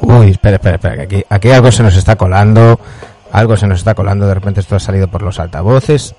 Uy, espera, espera, espera, aquí, aquí algo se nos está colando, algo se nos está colando, de repente esto ha salido por los altavoces.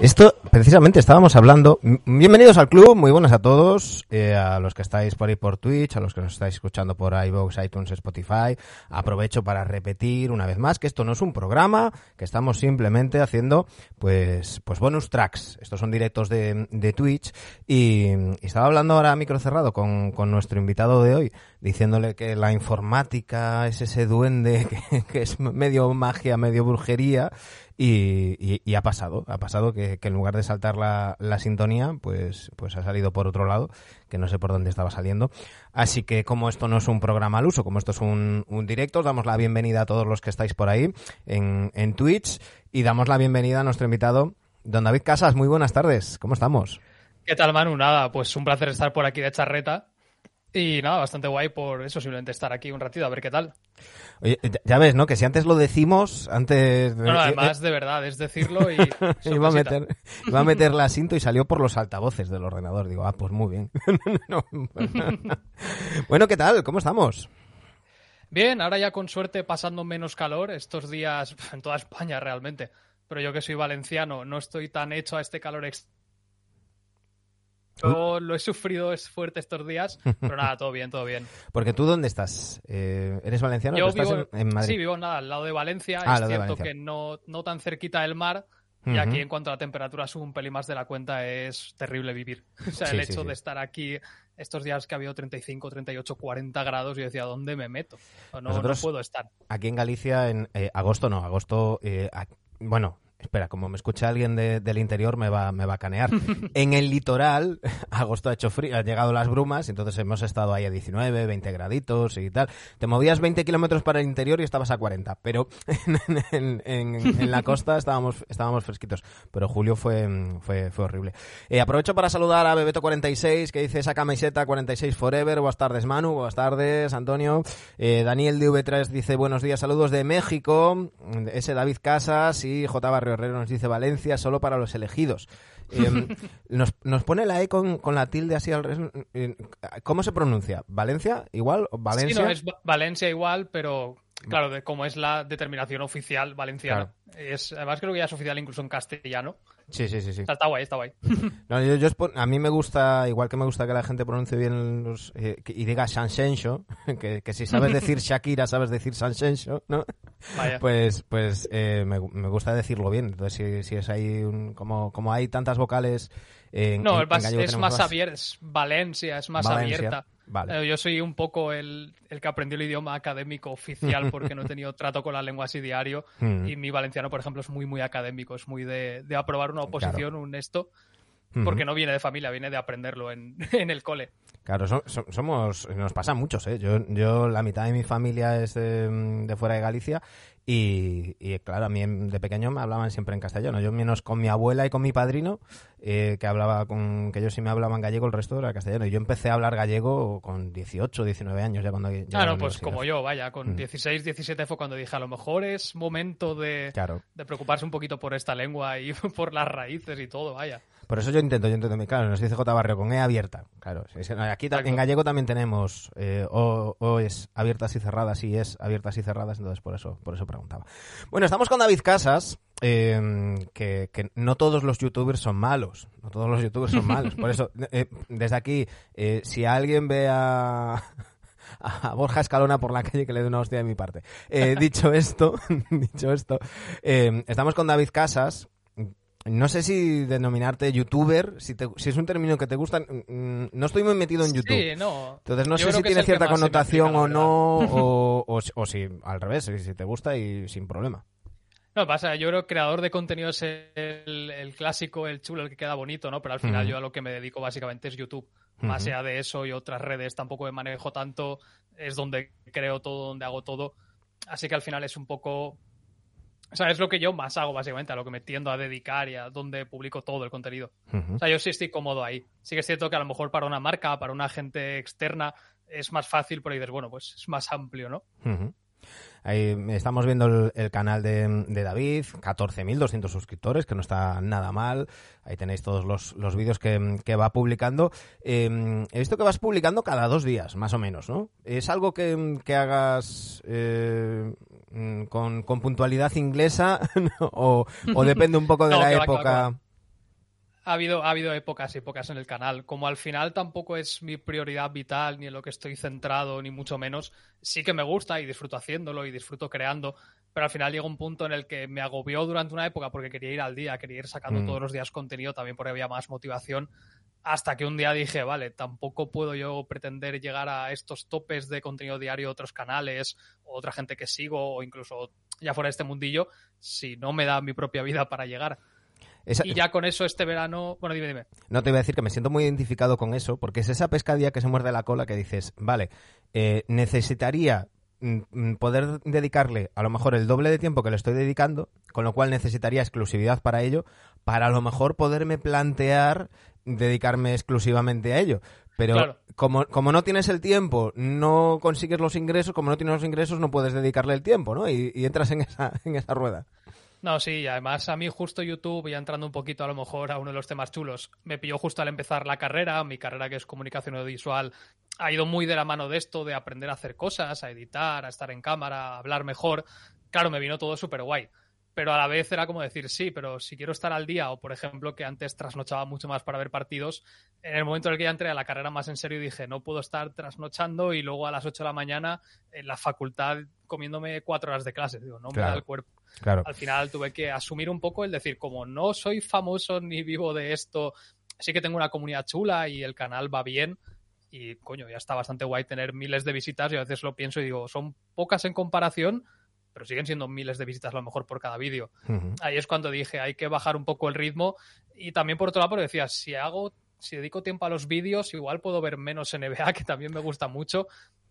Esto, precisamente, estábamos hablando. Bienvenidos al club, muy buenas a todos, eh, a los que estáis por ahí por Twitch, a los que nos estáis escuchando por iVoox, iTunes, Spotify. Aprovecho para repetir una vez más que esto no es un programa, que estamos simplemente haciendo, pues, pues bonus tracks. Estos son directos de, de Twitch y, estaba hablando ahora micro cerrado con, con nuestro invitado de hoy, diciéndole que la informática es ese duende que, es medio magia, medio brujería y, y- y ha pasado, ha pasado que, que en lugar de saltar la, la sintonía, pues, pues ha salido por otro lado, que no sé por dónde estaba saliendo. Así que como esto no es un programa al uso, como esto es un, un directo, os damos la bienvenida a todos los que estáis por ahí en, en Twitch y damos la bienvenida a nuestro invitado, don David Casas. Muy buenas tardes, ¿cómo estamos? ¿Qué tal, Manu? Nada, pues un placer estar por aquí de charreta. Y nada, bastante guay por eso, simplemente estar aquí un ratito a ver qué tal. Oye, ya- ves, ¿no? Que si antes lo decimos, antes... No, no, además, de verdad, es decirlo y. iba a meter, iba a meter la cinto y salió por los altavoces del ordenador. Digo, ah, pues muy bien. No, bueno, ¿qué tal? ¿Cómo estamos? Bien, ahora ya con suerte pasando menos calor estos días en toda España realmente. Pero yo que soy valenciano, no estoy tan hecho a este calor ex- Yo lo he sufrido es fuerte estos días, pero nada, todo bien, todo bien. Porque tú, ¿dónde estás? Eh, ¿Eres valenciano Yo o estás vivo, en, en Madrid? sí, vivo nada, al lado de Valencia. Ah, es cierto Valencia. que no, no tan cerquita del mar. Y aquí, en cuanto a la temperatura, sube un pelín más de la cuenta. Es terrible vivir. O sea, Sí, el sí, hecho sí. de estar aquí estos días que ha habido 35, 38, 40 grados, yo decía, ¿dónde me meto? O No, Nosotros- no puedo estar. Aquí en Galicia, en eh, agosto no, agosto... eh, bueno, espera, como me escucha alguien de- del interior me va, me va a canear. en el litoral, agosto ha hecho frío, han llegado las brumas, entonces hemos estado ahí a 19, 20 graditos y tal. Te movías 20 kilómetros para el interior y estabas a 40, pero en, en- en- en la costa estábamos, estábamos fresquitos. Pero julio fue, fue, fue horrible. Eh, aprovecho para saludar a Bebeto46, que dice esa camiseta 46 Forever. Buenas tardes, Manu. Buenas tardes, Antonio. Eh, Daniel de V3 dice buenos días, saludos de México. Ese David Casas y J. Barrio Herrero nos dice Valencia solo para los elegidos. Eh, nos, nos pone la E con, con la tilde así al ¿Cómo se pronuncia? ¿Valencia? ¿Igual? ¿Valencia? Sí, no, es Va- Valencia igual, pero claro, de, como es la determinación oficial valenciana. Es, además, creo que ya es oficial incluso en castellano. Sí, sí, sí. sí. Sea, está guay, está guay. No, yo, yo a mí me gusta, igual que me gusta que la gente pronuncie bien los, eh, y diga Sansenso, que, que si sabes decir Shakira, sabes decir Sansenso, ¿no? Vaya. Pues, pues eh, me, me gusta decirlo bien. Entonces, si, si es ahí, un- como, como hay tantas vocales en, No, en- es más, en es más abierta, es Valencia, es más Valencia, abierta. vale. Eh, Yo soy un poco el, el que aprendió el idioma académico oficial porque no he tenido trato con la lengua así diario. Mm. Y mi valenciano, por ejemplo, es muy, muy académico, es muy de, de aprobar una oposición, un esto, Ujú. porque no viene de familia, viene de aprenderlo en, en el cole. Claro, so- so- somos, nos pasa a muchos, ¿eh? Yo, yo, la mitad de mi familia es de, de fuera de Galicia y, y, claro, a mí de pequeño me hablaban siempre en castellano. Yo menos con mi abuela y con mi padrino, eh, que hablaba con, que ellos sí me hablaban gallego, el resto era castellano. Y yo empecé a hablar gallego con 18, 19 años, ya cuando llegué a la Claro, pues como yo, vaya, con Mm. 16, 17 fue cuando dije, a lo mejor es momento de, Claro. de preocuparse un poquito por esta lengua y por las raíces y todo, vaya. Por eso yo intento, yo intento, claro, nos dice J. Barrio con E abierta. Claro, aquí en gallego también tenemos eh, o, o es abiertas y cerradas y es abiertas y cerradas, entonces por eso, por eso preguntaba. Bueno, estamos con David Casas, eh, que, que no todos los youtubers son malos, no todos los youtubers son malos. Por eso, eh, desde aquí, eh, si alguien ve a, a Borja Escalona por la calle que le dé una hostia de mi parte. Eh, dicho esto, dicho esto, eh, estamos con David Casas, no sé si denominarte youtuber, si, si es un término que te gusta, no estoy muy metido en YouTube. Sí, no. Entonces no sé si tiene cierta connotación o no, o, o, si al revés, si te gusta y sin problema. No, pasa, yo creo que creador de contenido es el, clásico, el chulo, el que queda bonito, ¿no? Pero al final yo a lo que me dedico básicamente es YouTube. Más allá de eso y otras redes tampoco me manejo tanto, es donde creo todo, donde hago todo. Así que al final es un poco o sea, es lo que yo más hago, básicamente, a lo que me tiendo a dedicar y a donde publico todo el contenido. O sea, yo sí estoy cómodo ahí. Sí que es cierto que a lo mejor para una marca, para una gente externa, es más fácil, pero dices, bueno, pues es más amplio, ¿no? Ahí estamos viendo el, canal de, David, 14.200 suscriptores, que no está nada mal. Ahí tenéis todos los, los vídeos que, va publicando. Em, he visto que vas publicando cada dos días, más o menos, ¿no? ¿Es algo que, hagas eh, con, puntualidad inglesa o, depende un poco de la época? Ha habido, ha habido épocas y épocas en el canal. Como al final tampoco es mi prioridad vital, ni en lo que estoy centrado, ni mucho menos, sí que me gusta y disfruto haciéndolo y disfruto creando, pero al final llega un punto en el que me agobió durante una época porque quería ir al día, quería ir sacando mm. todos los días contenido, también porque había más motivación, hasta que un día dije, vale, tampoco puedo yo pretender llegar a estos topes de contenido diario de otros canales, o otra gente que sigo, o incluso ya fuera de este mundillo, si no me da mi propia vida para llegar. Y ya con eso este verano, bueno, dime, dime. No te iba a decir que me siento muy identificado con eso, porque es esa pescadilla que se muerde la cola que dices, vale, eh, necesitaría mm, mm, poder dedicarle a lo mejor el doble de tiempo que le estoy dedicando, con lo cual necesitaría exclusividad para ello, para a lo mejor poderme plantear dedicarme exclusivamente a ello. Pero como, como no tienes el tiempo, no consigues los ingresos, como no tienes los ingresos, no puedes dedicarle el tiempo, ¿no? Y, y entras en esa, en esa rueda. No, sí, además a mí justo YouTube, ya entrando un poquito a lo mejor a uno de los temas chulos, me pilló justo al empezar la carrera, mi carrera que es comunicación audiovisual, ha ido muy de la mano de esto, de aprender a hacer cosas, a editar, a estar en cámara, a hablar mejor. Claro, me vino todo súper guay pero a la vez era como decir, sí, pero si quiero estar al día, o por ejemplo, que antes trasnochaba mucho más para ver partidos, en el momento en el que ya entré a la carrera más en serio dije, no puedo estar trasnochando y luego a las 8 de la mañana en la facultad comiéndome cuatro horas de clase, digo, no me da el cuerpo. Al final tuve que asumir un poco el decir, como no soy famoso ni vivo de esto, sí que tengo una comunidad chula y el canal va bien, y coño, ya está bastante guay tener miles de visitas y a veces lo pienso y digo, son pocas en comparación, pero siguen siendo miles de visitas a lo mejor por cada vídeo. Ahí es cuando dije, hay que bajar un poco el ritmo y también por otro lado, porque decía, si hago, si dedico tiempo a los vídeos, igual puedo ver menos NBA, que también me gusta mucho.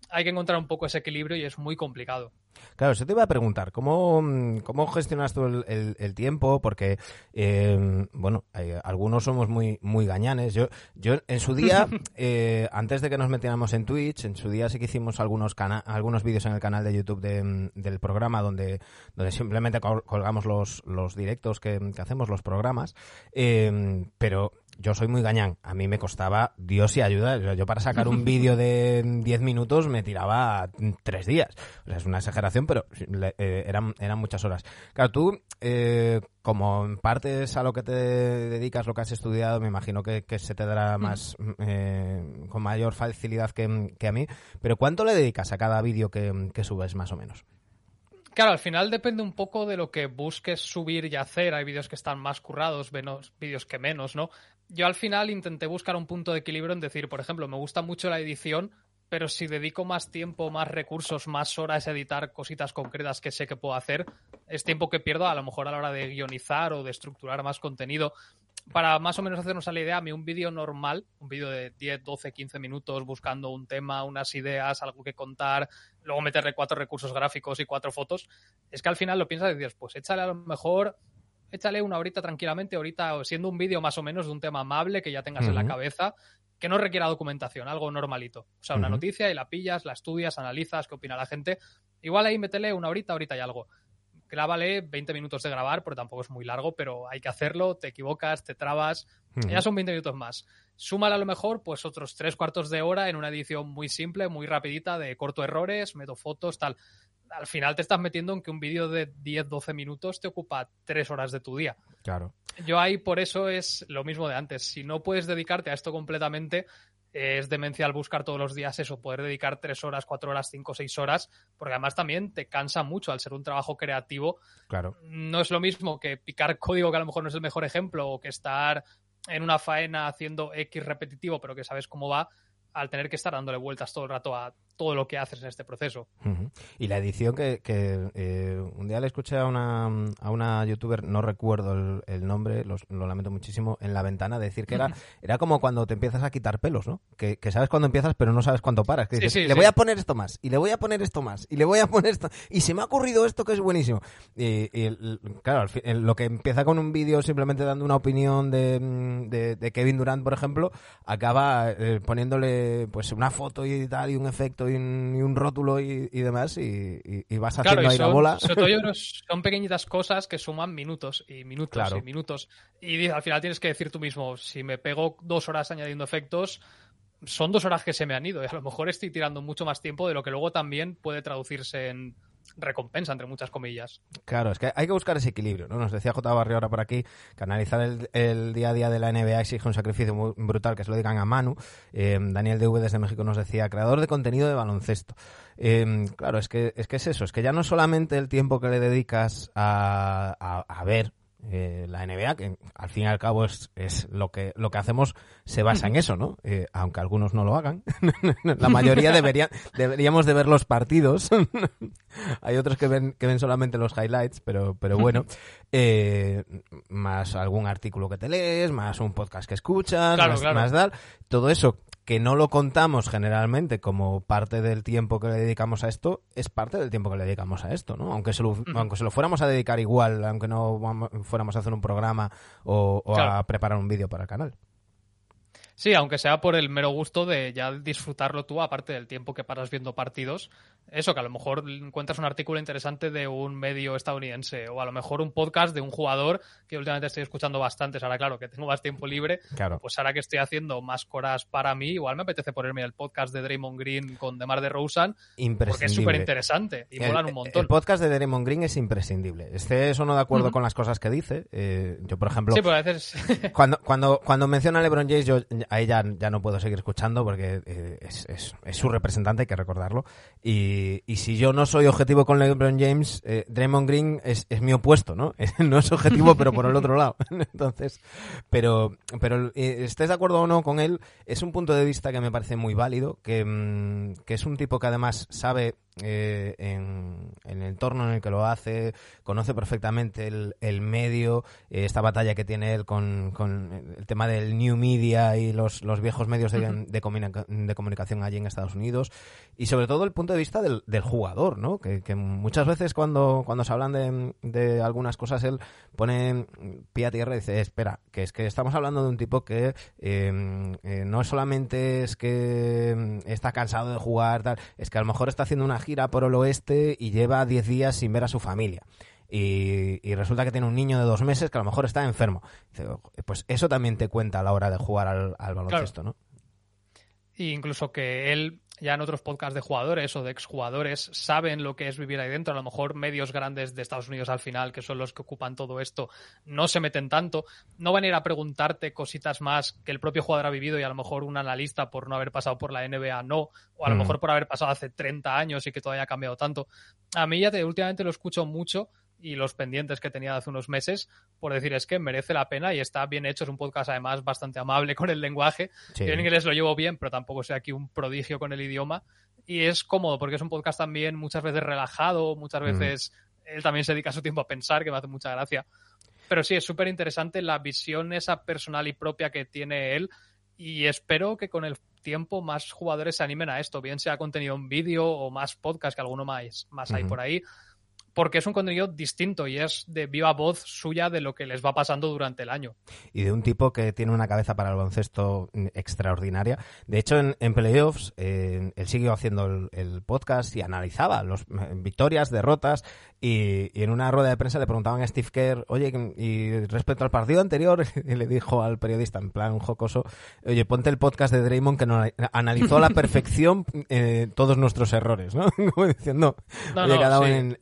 Hay que encontrar un poco ese equilibrio y es muy complicado. Claro, se te iba a preguntar, ¿cómo, cómo gestionas tú el, tiempo? Porque, em, bueno, algunos somos muy, muy gañanes. Yo, yo en su día, eh, antes de que nos metiéramos en Twitch, en su día sí que hicimos algunos, algunos vídeos en el canal de YouTube del programa donde, donde simplemente colgamos los, los directos que, hacemos, los programas. Em, pero yo soy muy gañán. A mí me costaba Dios y ayuda. Yo para sacar un vídeo de 10 minutos me tiraba tres días. O sea, es una exageración, pero eh, eran, eran muchas horas. Claro, tú, eh, como en parte es a lo que te dedicas, lo que has estudiado, me imagino que, se te dará más, eh, con mayor facilidad que, que, a mí. Pero ¿cuánto le dedicas a cada vídeo que, que subes, más o menos? Claro, al final depende un poco de lo que busques subir y hacer. Hay vídeos que están más currados, menos vídeos que menos, ¿no? Yo al final intenté buscar un punto de equilibrio en decir, por ejemplo, me gusta mucho la edición, pero si dedico más tiempo, más recursos, más horas a editar cositas concretas que sé que puedo hacer, es tiempo que pierdo a lo mejor a la hora de guionizar o de estructurar más contenido. Para más o menos hacernos la idea, a mí un vídeo normal, un vídeo de 10, 12, 15 minutos buscando un tema, unas ideas, algo que contar, luego meterle cuatro recursos gráficos y cuatro fotos, es que al final lo piensas y dices, pues échale a lo mejor échale una horita tranquilamente, ahorita siendo un vídeo más o menos de un tema amable que ya tengas en la cabeza, que no requiera documentación, algo normalito. O sea, una noticia y la pillas, la estudias, analizas, qué opina la gente. Igual ahí métele una horita, ahorita y algo. Grábale 20 minutos de grabar, porque tampoco es muy largo, pero hay que hacerlo, te equivocas, te trabas, ya son 20 minutos más. Súmale a lo mejor pues otros tres cuartos de hora en una edición muy simple, muy rapidita, de corto errores, meto fotos, tal al final te estás metiendo en que un vídeo de 10-12 minutos te ocupa 3 horas de tu día. Claro. Yo ahí por eso es lo mismo de antes. Si no puedes dedicarte a esto completamente, es demencial buscar todos los días eso, poder dedicar tres horas, cuatro horas, cinco, seis horas, porque además también te cansa mucho al ser un trabajo creativo. Claro. No es lo mismo que picar código, que a lo mejor no es el mejor ejemplo, o que estar en una faena haciendo X repetitivo, pero que sabes cómo va, al tener que estar dándole vueltas todo el rato a todo lo que haces en este proceso. Y la edición que, eh, un día le escuché a una, a una youtuber, no recuerdo el, nombre, lo, lamento muchísimo, en la ventana decir que era, era como cuando te empiezas a quitar pelos, ¿no? Que, sabes cuándo empiezas pero no sabes cuándo paras. Que dices, le voy a poner esto más, y le voy a poner esto más, y le voy a poner esto, y se me ha ocurrido esto que es buenísimo. Y, claro, lo que empieza con un vídeo simplemente dando una opinión de, de, Kevin Durant, por ejemplo, acaba eh, poniéndole pues una foto y tal, y un efecto y un, rótulo y, demás y, vas haciendo ahí la bola. son pequeñitas cosas que suman minutos y minutos y minutos. Y al final tienes que decir tú mismo, si me pego dos horas añadiendo efectos, son dos horas que se me han ido y a lo mejor estoy tirando mucho más tiempo de lo que luego también puede traducirse en recompensa, entre muchas comillas. Claro, es que hay que buscar ese equilibrio, ¿no? Nos decía J. Barrio ahora por aquí que analizar el, día a día de la NBA exige un sacrificio muy brutal, que se lo digan a Manu. Eh, Daniel DV desde México nos decía, creador de contenido de baloncesto. Eh, claro, es que, es que es eso, es que ya no solamente el tiempo que le dedicas a, a ver eh, la NBA, que al fin y al cabo es, es, lo que lo que hacemos se basa en eso, ¿no? Eh, aunque algunos no lo hagan. la mayoría deberían, deberíamos de ver los partidos. Hay otros que ven, que ven solamente los highlights, pero, pero bueno. Eh, más algún artículo que te lees, más un podcast que escuchas, más, más tal. Todo eso que no lo contamos generalmente como parte del tiempo que le dedicamos a esto, es parte del tiempo que le dedicamos a esto, ¿no? Aunque se lo, aunque se lo fuéramos a dedicar igual, aunque no fuéramos a hacer un programa o, a preparar un vídeo para el canal. Sí, aunque sea por el mero gusto de ya disfrutarlo tú, aparte del tiempo que paras viendo partidos. Eso, que a lo mejor encuentras un artículo interesante de un medio estadounidense o a lo mejor un podcast de un jugador que últimamente estoy escuchando bastantes. Ahora, claro, que tengo más tiempo libre. Claro. Pues ahora que estoy haciendo más coras para mí, igual me apetece ponerme el podcast de Draymond Green con Demar de Rosen. Porque es súper interesante y molan un montón. El podcast de Draymond Green es imprescindible. Estés o no de acuerdo con las cosas que dice. Eh, yo, por ejemplo. Sí, a veces. cuando, cuando, cuando menciona a LeBron James, yo ahí ya, ya no puedo seguir escuchando porque eh, es, es, es, su representante, hay que recordarlo. Y, y, si yo no soy objetivo con LeBron James, eh, Draymond Green es, es, mi opuesto, ¿no? no es objetivo, pero por el otro lado. Entonces, pero, pero eh, estés de acuerdo o no con él, es un punto de vista que me parece muy válido, que, mm, que es un tipo que además sabe eh, en, el entorno en el que lo hace, conoce perfectamente el, medio, eh, esta batalla que tiene él con, el tema del new media y los, los viejos medios de, de, comunicación allí en Estados Unidos, y sobre todo el punto de vista del, jugador, ¿no? Que, muchas veces cuando, cuando se hablan de, de algunas cosas, él pone pie a tierra y dice, espera, que es que estamos hablando de un tipo que em, eh, no solamente es que está cansado de jugar, tal, es que a lo mejor está haciendo una gira por el oeste y lleva 10 días sin ver a su familia. Y, resulta que tiene un niño de dos meses que a lo mejor está enfermo. Pues eso también te cuenta a la hora de jugar al, baloncesto, ¿no? Y incluso que él ya en otros podcasts de jugadores o de exjugadores saben lo que es vivir ahí dentro. A lo mejor medios grandes de Estados Unidos al final, que son los que ocupan todo esto, no se meten tanto. No van a ir a preguntarte cositas más que el propio jugador ha vivido y a lo mejor un analista por no haber pasado por la NBA no, o a lo mm. mejor por haber pasado hace 30 años y que todavía ha cambiado tanto. A mí ya te, últimamente lo escucho mucho y los pendientes que tenía hace unos meses por decir es que merece la pena y está bien hecho. Es un podcast además bastante amable con el lenguaje. Yo en inglés lo llevo bien, pero tampoco soy aquí un prodigio con el idioma. Y es cómodo porque es un podcast también muchas veces relajado, muchas mm. veces él también se dedica su tiempo a pensar, que me hace mucha gracia. Pero sí, es súper interesante la visión esa personal y propia que tiene él y espero que con el tiempo más jugadores se animen a esto, bien sea contenido en vídeo o más podcast, que alguno más, más hay por ahí porque es un contenido distinto y es de viva voz suya de lo que les va pasando durante el año. Y de un tipo que tiene una cabeza para el baloncesto extraordinaria. De hecho, en, playoffs, él siguió haciendo el, podcast y analizaba las eh, victorias, derrotas, y, en una rueda de prensa le preguntaban a Steve Kerr, oye, y respecto al partido anterior, y le dijo al periodista, en plan jocoso, oye, ponte el podcast de Draymond que nos analizó a la perfección eh, todos nuestros errores, ¿no? Como diciendo, no, no, cada en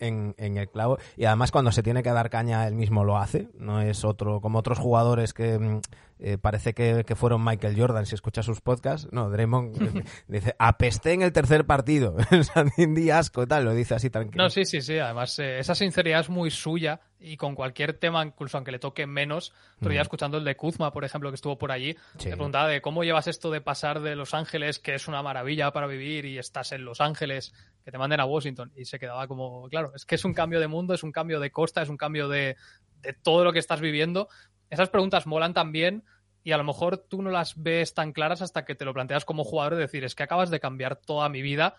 en el clavo. Y además cuando se tiene que dar caña él mismo lo hace, no es otro como otros jugadores que mm, eh, parece que, fueron Michael Jordan, si escucha sus podcasts. No, Draymond dice, apesté en el tercer partido. Sandy asco y tal, lo dice así tranquilo. No, sí, sí, sí. Además, eh, esa sinceridad es muy suya y con cualquier tema, incluso aunque le toque menos, todavía escuchando el de Kuzma, por ejemplo, que estuvo por allí, sí. preguntaba de cómo llevas esto de pasar de Los Ángeles, que es una maravilla para vivir, y estás en Los Ángeles, que te manden a Washington. Y se quedaba como, claro, es que es un cambio de mundo, es un cambio de costa, es un cambio de, de todo lo que estás viviendo esas preguntas molan también y a lo mejor tú no las ves tan claras hasta que te lo planteas como jugador y decir, es que acabas de cambiar toda mi vida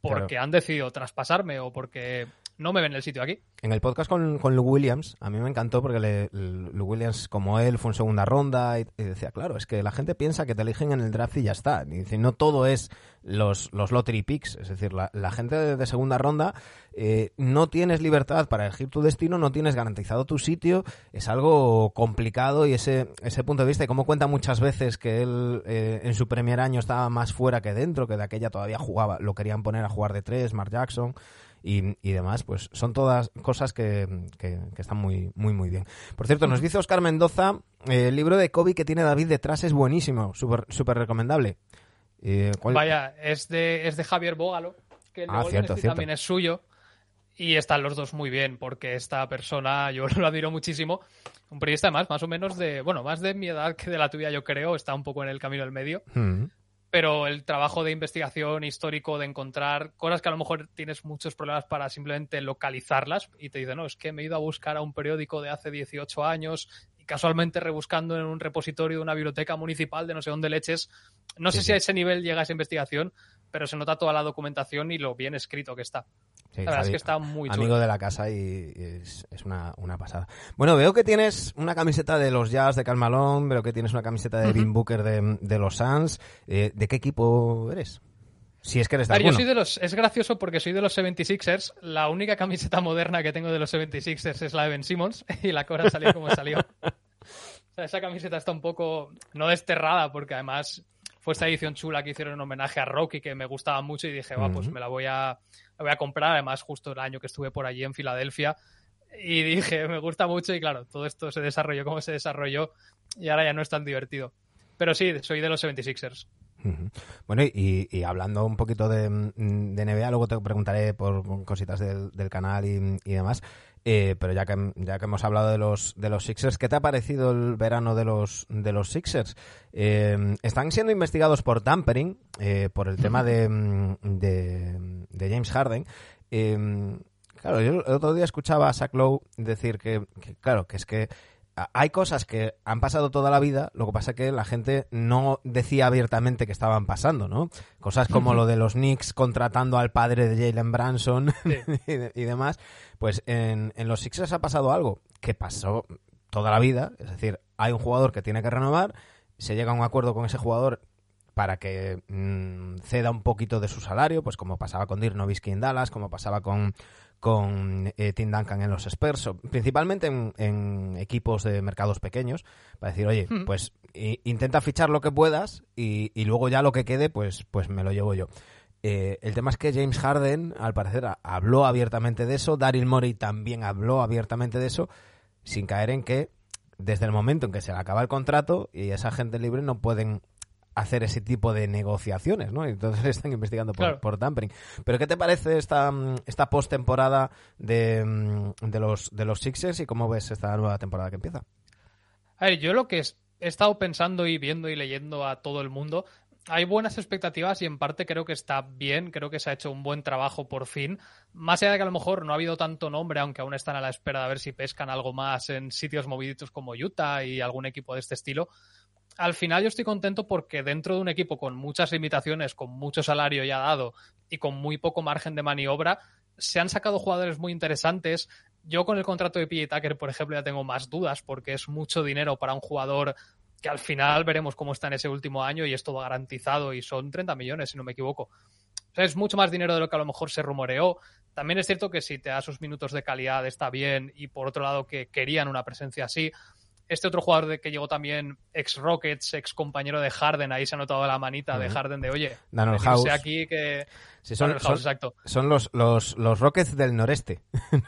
porque han decidido traspasarme o porque no me ven el sitio aquí. En el podcast con, con Lou Williams, a mí me encantó porque le, Lou Williams, como él, fue en segunda ronda y, decía, claro, es que la gente piensa que te eligen en el draft y ya está. Y dice, no todo es los, los lottery picks, es decir, la, gente de, segunda ronda eh, no tienes libertad para elegir tu destino, no tienes garantizado tu sitio, es algo complicado y ese, ese punto de vista, y como cuenta muchas veces que él eh, en su primer año estaba más fuera que dentro, que de aquella todavía jugaba, lo querían poner a jugar de tres, Mark Jackson y, demás, pues son todas cosas que, que, están muy, muy, muy bien. Por cierto, nos dice Oscar Mendoza, eh, el libro de Kobe que tiene David detrás es buenísimo, súper super recomendable. Eh, Vaya, es de, es de Javier Bógalo, que el ah, cierto, este también es suyo. Y están los dos muy bien, porque esta persona yo lo admiro muchísimo. Un periodista más, más o menos de, bueno, más de mi edad que de la tuya, yo creo, está un poco en el camino del medio. Mm pero el trabajo de investigación histórico, de encontrar cosas que a lo mejor tienes muchos problemas para simplemente localizarlas y te dice, no, es que me he ido a buscar a un periódico de hace 18 años y casualmente rebuscando en un repositorio de una biblioteca municipal de no sé dónde leches. No sé si a ese nivel llega esa investigación, pero se nota toda la documentación y lo bien escrito que está la verdad es que está muy chulo. Amigo de la casa y, es, una, pasada. Bueno, veo que tienes una camiseta de los Jazz de Calmalón, veo que tienes una camiseta de uh Booker de, los Suns. Eh, ¿De qué equipo eres? Si es que eres de yo soy de los, es gracioso porque soy de los 76ers. La única camiseta moderna que tengo de los 76ers es la de Ben Simmons y la cosa salió como salió. esa camiseta está un poco, no desterrada porque además fue esta edición chula que hicieron en homenaje a Rocky que me gustaba mucho y dije, va, pues me la voy a, voy a comprar. Además, justo el año que estuve por allí en Filadelfia. Y dije, me gusta mucho y claro, todo esto se desarrolló como se desarrolló y ahora ya no es tan divertido. Pero sí, soy de los 76ers. Bueno, y, hablando un poquito de, de, NBA, luego te preguntaré por cositas del, canal y, y demás. Eh, pero ya que, ya que hemos hablado de los, de los Sixers, ¿qué te ha parecido el verano de los, de los Sixers? Eh, están siendo investigados por tampering, eh, por el tema de, de, James Harden. claro, yo el otro día escuchaba a Zach Lowe decir que, claro, que es que hay cosas que han pasado toda la vida, lo que pasa es que la gente no decía abiertamente que estaban pasando, ¿no? Cosas como lo de los Knicks contratando al padre de Jalen Branson y, demás. Pues en, los Sixers ha pasado algo que pasó toda la vida, es decir, hay un jugador que tiene que renovar, se llega a un acuerdo con ese jugador para que mm, ceda un poquito de su salario, pues como pasaba con Dirk Nowitzki en Dallas, como pasaba con, con eh, Tim Duncan en los Spurs, principalmente en, equipos de mercados pequeños, para decir, oye, hmm. pues intenta fichar lo que puedas y, luego ya lo que quede, pues, pues me lo llevo yo. Eh, el tema es que James Harden, al parecer, habló abiertamente de eso, Daryl Morey también habló abiertamente de eso, sin caer en que desde el momento en que se le acaba el contrato y esa gente libre no pueden hacer ese tipo de negociaciones, ¿no? Entonces están investigando por, por tampering. Pero ¿qué te parece esta, mm, esta post-temporada de, mm, de, los, de los Sixers y cómo ves esta nueva temporada que empieza? A ver, yo lo que he estado pensando y viendo y leyendo a todo el mundo, hay buenas expectativas y en parte creo que está bien, creo que se ha hecho un buen trabajo por fin. Más allá de que a lo mejor no ha habido tanto nombre, aunque aún están a la espera de ver si pescan algo más en sitios moviditos como Utah y algún equipo de este estilo al final yo estoy contento porque dentro de un equipo con muchas limitaciones, con mucho salario ya dado y con muy poco margen de maniobra, se han sacado jugadores muy interesantes. Yo con el contrato de PJ Tucker, por ejemplo, ya tengo más dudas porque es mucho dinero para un jugador que al final veremos cómo está en ese último año y es todo garantizado y son 30 millones, si no me equivoco. es mucho más dinero de lo que a lo mejor se rumoreó. También es cierto que si te da sus minutos de calidad está bien y por otro lado que querían una presencia así. Este otro jugador de que llegó también ex Rockets, ex compañero de Harden, ahí se ha notado la manita de Harden de oye, Daniel House. aquí que son, exacto. son los, los, los, Rockets del noreste.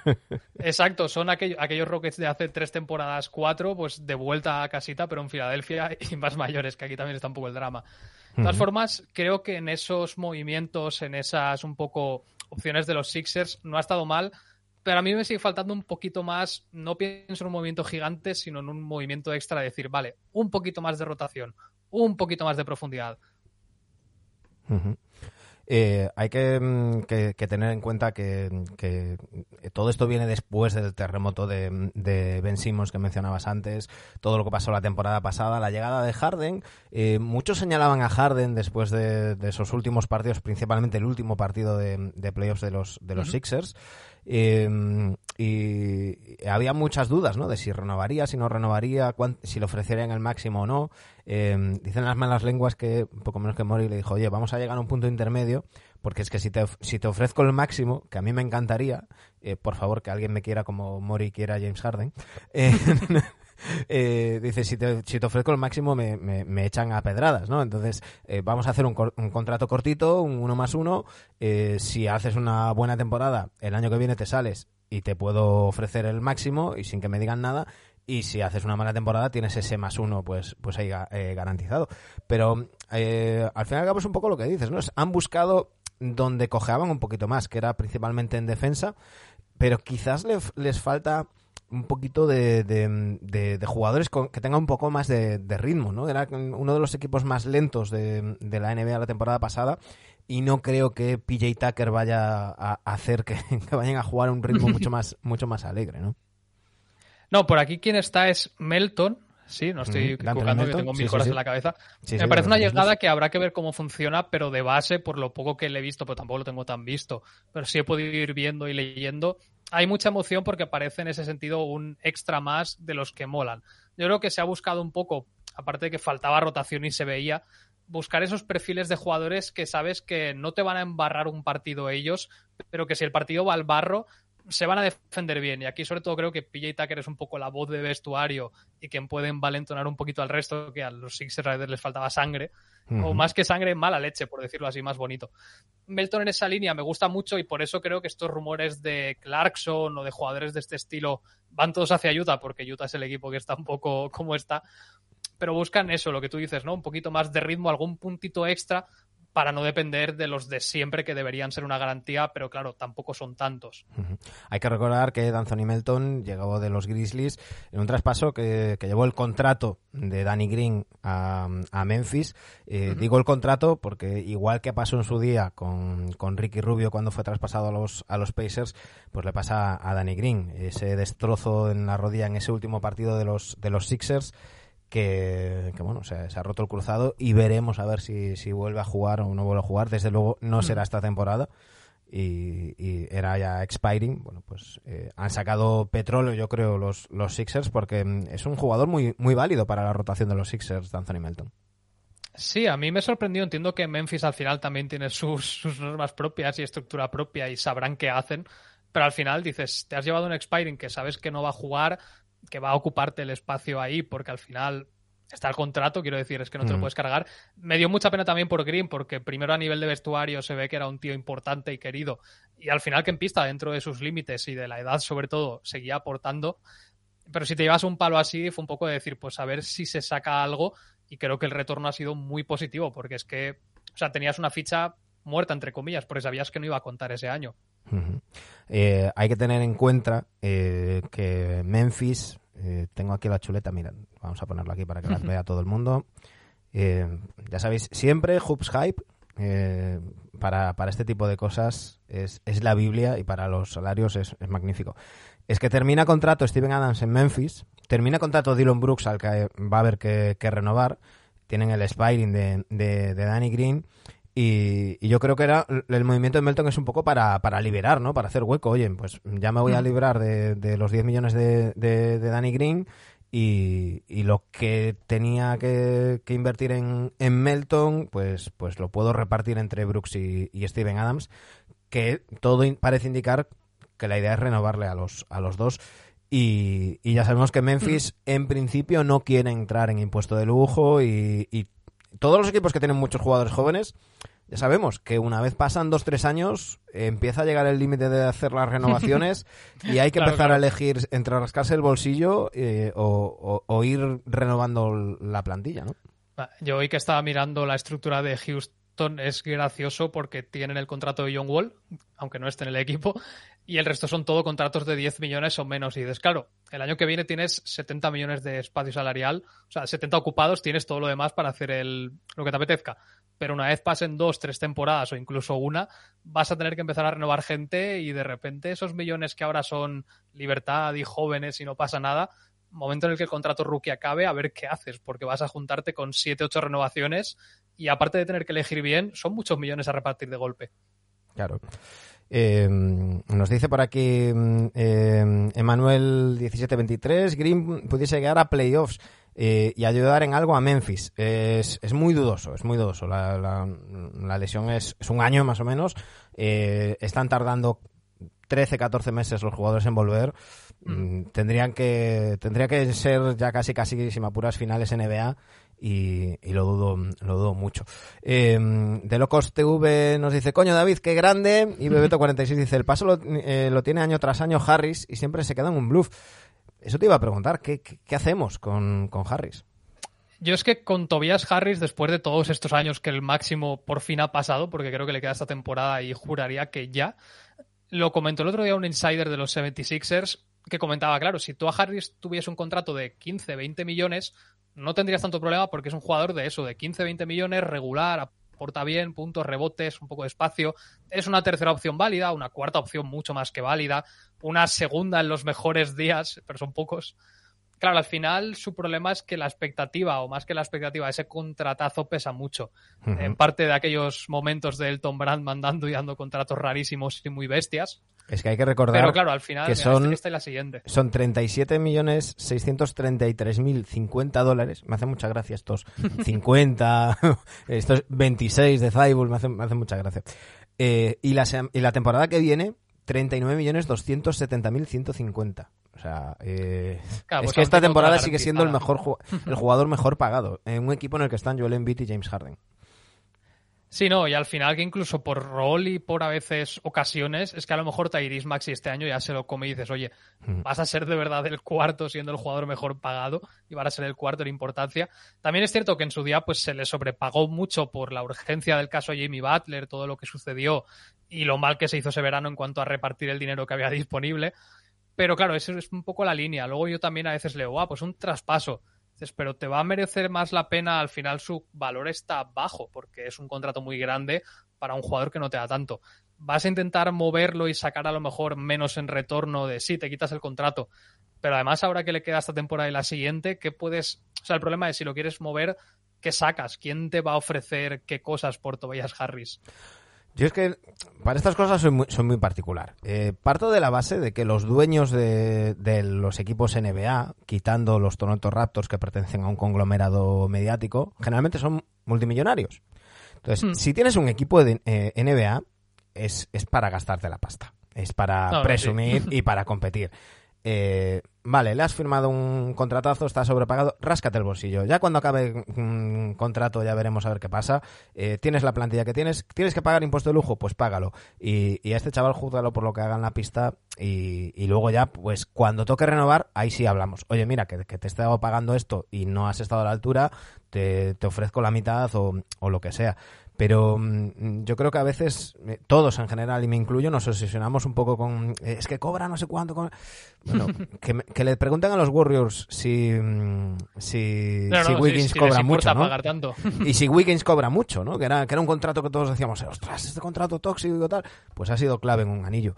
Exacto, son aquellos Rockets de hace tres temporadas, cuatro, pues de vuelta a casita, pero en Filadelfia y más mayores, que aquí también está un poco el drama. De todas formas, creo que en esos movimientos, en esas un poco opciones de los Sixers, no ha estado mal, pero a mí me sigue faltando un poquito más, no pienso en un movimiento gigante, sino en un movimiento extra de decir, vale, un poquito más de rotación, un poquito más de profundidad. Eh, hay mm, que, tener en cuenta que, todo esto viene después del terremoto de, de, Ben Simmons que mencionabas antes, todo lo que pasó la temporada pasada, la llegada de Harden. Eh, muchos señalaban a Harden después de, esos últimos partidos, principalmente el último partido de, playoffs de los, de los Sixers. Em, y había muchas dudas, ¿no? De si renovaría, si no renovaría, si le ofrecerían el máximo o no. Em, dicen las malas lenguas que, poco menos que Mori le dijo, oye, vamos a llegar a un punto intermedio, porque es que si te, si te ofrezco el máximo, que a mí me encantaría, eh, por favor, que alguien me quiera como Mori quiera James Harden, eh, eh, dice, si te, si te ofrezco el máximo me, me, echan a pedradas, ¿no? Entonces, eh, vamos a hacer un, un, contrato cortito, un uno más uno. Eh, si haces una buena temporada, el año que viene te sales y te puedo ofrecer el máximo y sin que me digan nada. Y si haces una mala temporada, tienes ese más uno, pues, pues ahí garantizado. Pero y al cabo es un poco lo que dices, ¿no? Han buscado donde cojeaban un poquito más, que era principalmente en defensa, pero quizás les falta un poquito de, de, jugadores que tengan un poco más de, ritmo, ¿no? Era uno de los equipos más lentos de, la NBA la temporada pasada y no creo que PJ Tucker vaya a hacer que, vayan a jugar a un ritmo mucho más, mucho más alegre, ¿no? No, por aquí quien está es Melton, Sí, no estoy equivocando, que tengo mil cosas en la cabeza. me parece una llegada que habrá que ver cómo funciona, pero de base, por lo poco que le he visto, pero tampoco lo tengo tan visto, pero sí he podido ir viendo y leyendo, hay mucha emoción porque parece en ese sentido un extra más de los que molan. Yo creo que se ha buscado un poco, aparte de que faltaba rotación y se veía, buscar esos perfiles de jugadores que sabes que no te van a embarrar un partido ellos, pero que si el partido va al barro, se van a defender bien. Y aquí, sobre todo, creo que PJ Tucker es un poco la voz de vestuario y quien puede envalentonar un poquito al resto, que a los Sixers Riders les faltaba sangre. O más que sangre, mala leche, por decirlo así, más bonito. Melton en esa línea me gusta mucho y por eso creo que estos rumores de Clarkson o de jugadores de este estilo van todos hacia Utah, porque Utah es el equipo que está un poco como está. Pero buscan eso, lo que tú dices, ¿no? Un poquito más de ritmo, algún puntito extra para no depender de los de siempre que deberían ser una garantía, pero claro, tampoco son tantos. Hay que recordar que Anthony Melton llegó de los Grizzlies en un traspaso que, llevó el contrato de Danny Green a, Memphis. Eh, digo el contrato porque igual que pasó en su día con, con, Ricky Rubio cuando fue traspasado a los, a los Pacers, pues le pasa a Danny Green. Ese destrozo en la rodilla en ese último partido de los, de los Sixers que, bueno, se, ha roto el cruzado y veremos a ver si, si, vuelve a jugar o no vuelve a jugar. Desde luego no será mm. esta temporada y, era ya expiring. Bueno, pues eh, han sacado petróleo, yo creo, los, los Sixers porque mm, es un jugador muy, muy válido para la rotación de los Sixers, Anthony Melton. Sí, a mí me sorprendió. Entiendo que Memphis al final también tiene sus, sus normas propias y estructura propia y sabrán qué hacen. Pero al final dices, te has llevado un expiring que sabes que no va a jugar, que va a ocuparte el espacio ahí, porque al final está el contrato, quiero decir, es que no te lo mm. puedes cargar. Me dio mucha pena también por Green, porque primero a nivel de vestuario se ve que era un tío importante y querido, y al final que en pista, dentro de sus límites y de la edad sobre todo, seguía aportando. Pero si te llevas un palo así, fue un poco de decir, pues a ver si se saca algo, y creo que el retorno ha sido muy positivo, porque es que, o sea, tenías una ficha muerta, entre comillas, porque sabías que no iba a contar ese año. Eh, hay que tener en cuenta eh, que Memphis, eh, tengo aquí la chuleta, mira, vamos a ponerlo aquí para que la vea todo el mundo. ya sabéis, siempre Hoops Hype para, para, este tipo de cosas es, es, la Biblia y para los salarios es, es, magnífico. Es que termina contrato Steven Adams en Memphis, termina contrato Dylan Brooks al que va a haber que, renovar, tienen el Spiring de, de, de Danny Green y, yo creo que era el movimiento de Melton es un poco para, para liberar, ¿no? Para hacer hueco. Oye, pues ya me voy a mm. librar de, de los 10 millones de, de, Danny Green y, y, lo que tenía que, que invertir en, en, Melton, pues, pues lo puedo repartir entre Brooks y, y, Steven Adams, que todo parece indicar que la idea es renovarle a los, a los dos. Y, y ya sabemos que Memphis en principio no quiere entrar en impuesto de lujo y, y todos los equipos que tienen muchos jugadores jóvenes ya sabemos que una vez pasan dos, tres años, empieza a llegar el límite de hacer las renovaciones y hay que Claro, empezar claro. a elegir entre rascarse el bolsillo eh, o, o- o ir renovando la plantilla, ¿no? Yo hoy que estaba mirando la estructura de Houston es gracioso porque tienen el contrato de John Wall, aunque no esté en el equipo, y el resto son todo contratos de 10 millones o menos. Y dices, claro, el año que viene tienes 70 millones de espacio salarial, o sea, 70 ocupados, tienes todo lo demás para hacer lo que te apetezca. Pero una vez pasen dos, tres temporadas o incluso una, vas a tener que empezar a renovar gente y de repente esos millones que ahora son libertad y jóvenes y no pasa nada, momento en el que el contrato rookie acabe, a ver qué haces, porque vas a juntarte con 7, 8 renovaciones y aparte de tener que elegir bien, son muchos millones a repartir de golpe. Claro. Eh, nos dice por aquí mm, eh, Emanuel 1723, Green pudiese llegar a playoffs eh, y ayudar en algo a Memphis. Es, es muy dudoso, es muy dudoso. La, la- la lesión es, es un año más o menos. Eh, están tardando 13, 14 meses los jugadores en volver. Mm, tendrían que tendría que ser ya casi casi si me apuras finales NBA y, lo dudo lo dudo mucho. Eh, de locos TV nos dice coño David qué grande y Bebeto 46 dice el paso lo, eh, lo tiene año tras año Harris y siempre se queda en un bluff eso te iba a preguntar qué, qué, qué hacemos con, con Harris Yo es que con Tobias Harris, después de todos estos años que el máximo por fin ha pasado, porque creo que le queda esta temporada y juraría que ya, lo comentó el otro día un insider de los 76ers que comentaba, claro, si tú a Harris tuviese un contrato de 15, 20 millones, no tendrías tanto problema porque es un jugador de eso, de 15, 20 millones, regular, aporta bien, puntos, rebotes, un poco de espacio. Es una tercera opción válida, una cuarta opción mucho más que válida, una segunda en los mejores días, pero son pocos. Claro, al final su problema es que la expectativa, o más que la expectativa, ese contratazo pesa mucho. En parte de aquellos momentos de Elton Brand mandando y dando contratos rarísimos y muy bestias. Es que hay que recordar Pero claro, al final, que son- esta y la siguiente. Son 37 millones 633 mil 50 dólares. Me hace mucha gracia estos 50, estos 26 de Zaibul, me hace, me hace mucha gracia. Eh, y, la, y la temporada que viene, 39 millones 270 mil 150. O sea, eh, Claro, es pues que aún esta temporada sigue siendo el mejor el jugador mejor pagado en un equipo en el que están Joel Embiid y James Harden. Sí, no, y al final que incluso por rol y por a veces ocasiones, es que a lo mejor Tyrese Maxi este año ya se lo come y dices, oye, vas a ser de verdad el cuarto siendo el jugador mejor pagado y vas a ser el cuarto en importancia. También es cierto que en su día pues se le sobrepagó mucho por la urgencia del caso Jimmy Butler, todo lo que sucedió y lo mal que se hizo ese verano en cuanto a repartir el dinero que había disponible. Pero claro, eso es un poco la línea. Luego yo también a veces leo, ah, pues un traspaso. Pero te va a merecer más la pena, al final su valor está bajo, porque es un contrato muy grande para un jugador que no te da tanto. Vas a intentar moverlo y sacar a lo mejor menos en retorno de sí, te quitas el contrato. Pero además, ahora que le queda esta temporada y la siguiente, ¿qué puedes? O sea, el problema es si lo quieres mover, ¿qué sacas? ¿Quién te va a ofrecer qué cosas por Tobias Harris? Yo es que para estas cosas soy muy, soy muy particular. Eh, parto de la base de que los dueños de, de los equipos NBA, quitando los Toronto Raptors que pertenecen a un conglomerado mediático, generalmente son multimillonarios. Entonces, Hmm. si tienes un equipo de eh, NBA, es, es para gastarte la pasta. Es para no, presumir sí. y para competir. Eh, vale, le has firmado un contratazo, está sobrepagado, ráscate el bolsillo. Ya cuando acabe un contrato ya veremos a ver qué pasa. Eh, tienes la plantilla que tienes, tienes que pagar impuesto de lujo, pues págalo. Y, y a este chaval júzgalo por lo que haga en la pista y, y luego ya, pues cuando toque renovar, ahí sí hablamos. Oye, mira, que, que te he estado pagando esto y no has estado a la altura, te, te ofrezco la mitad o, o lo que sea. Pero mm, yo creo que a veces, eh, todos en general, y me incluyo, nos obsesionamos un poco con. eh, es que cobra no sé cuánto. con-". Bueno, que, me- que le pregunten a los Warriors si, mm, si, No, no, si Wiggins cobra mucho, ¿no? tanto. Y si Wiggins cobra mucho, ¿no? Que era, que era un contrato que todos decíamos, ostras, este contrato tóxico y tal, pues ha sido clave en un anillo.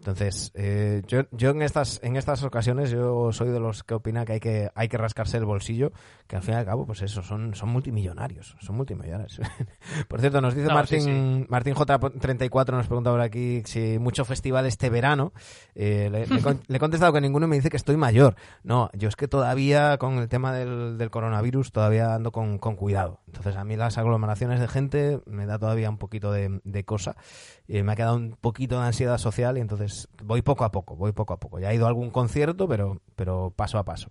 Entonces, eh, yo, yo en estas en estas ocasiones yo soy de los que opina que hay que hay que rascarse el bolsillo, que al fin y al cabo, pues eso, son, son multimillonarios, son multimillonarios. por cierto, nos dice No, Martín, sí, Martín J34, nos pregunta por aquí si mucho festival este verano. Eh, le, le con- le he contestado que ninguno me dice que estoy mayor. No, yo es que todavía con el tema del, del coronavirus todavía ando con, con cuidado. Entonces a mí las aglomeraciones de gente me da todavía un poquito de, de cosa. Eh, me ha quedado un poquito de ansiedad social y entonces voy poco a poco, voy poco a poco. Ya he ido a algún concierto, pero, pero paso a paso.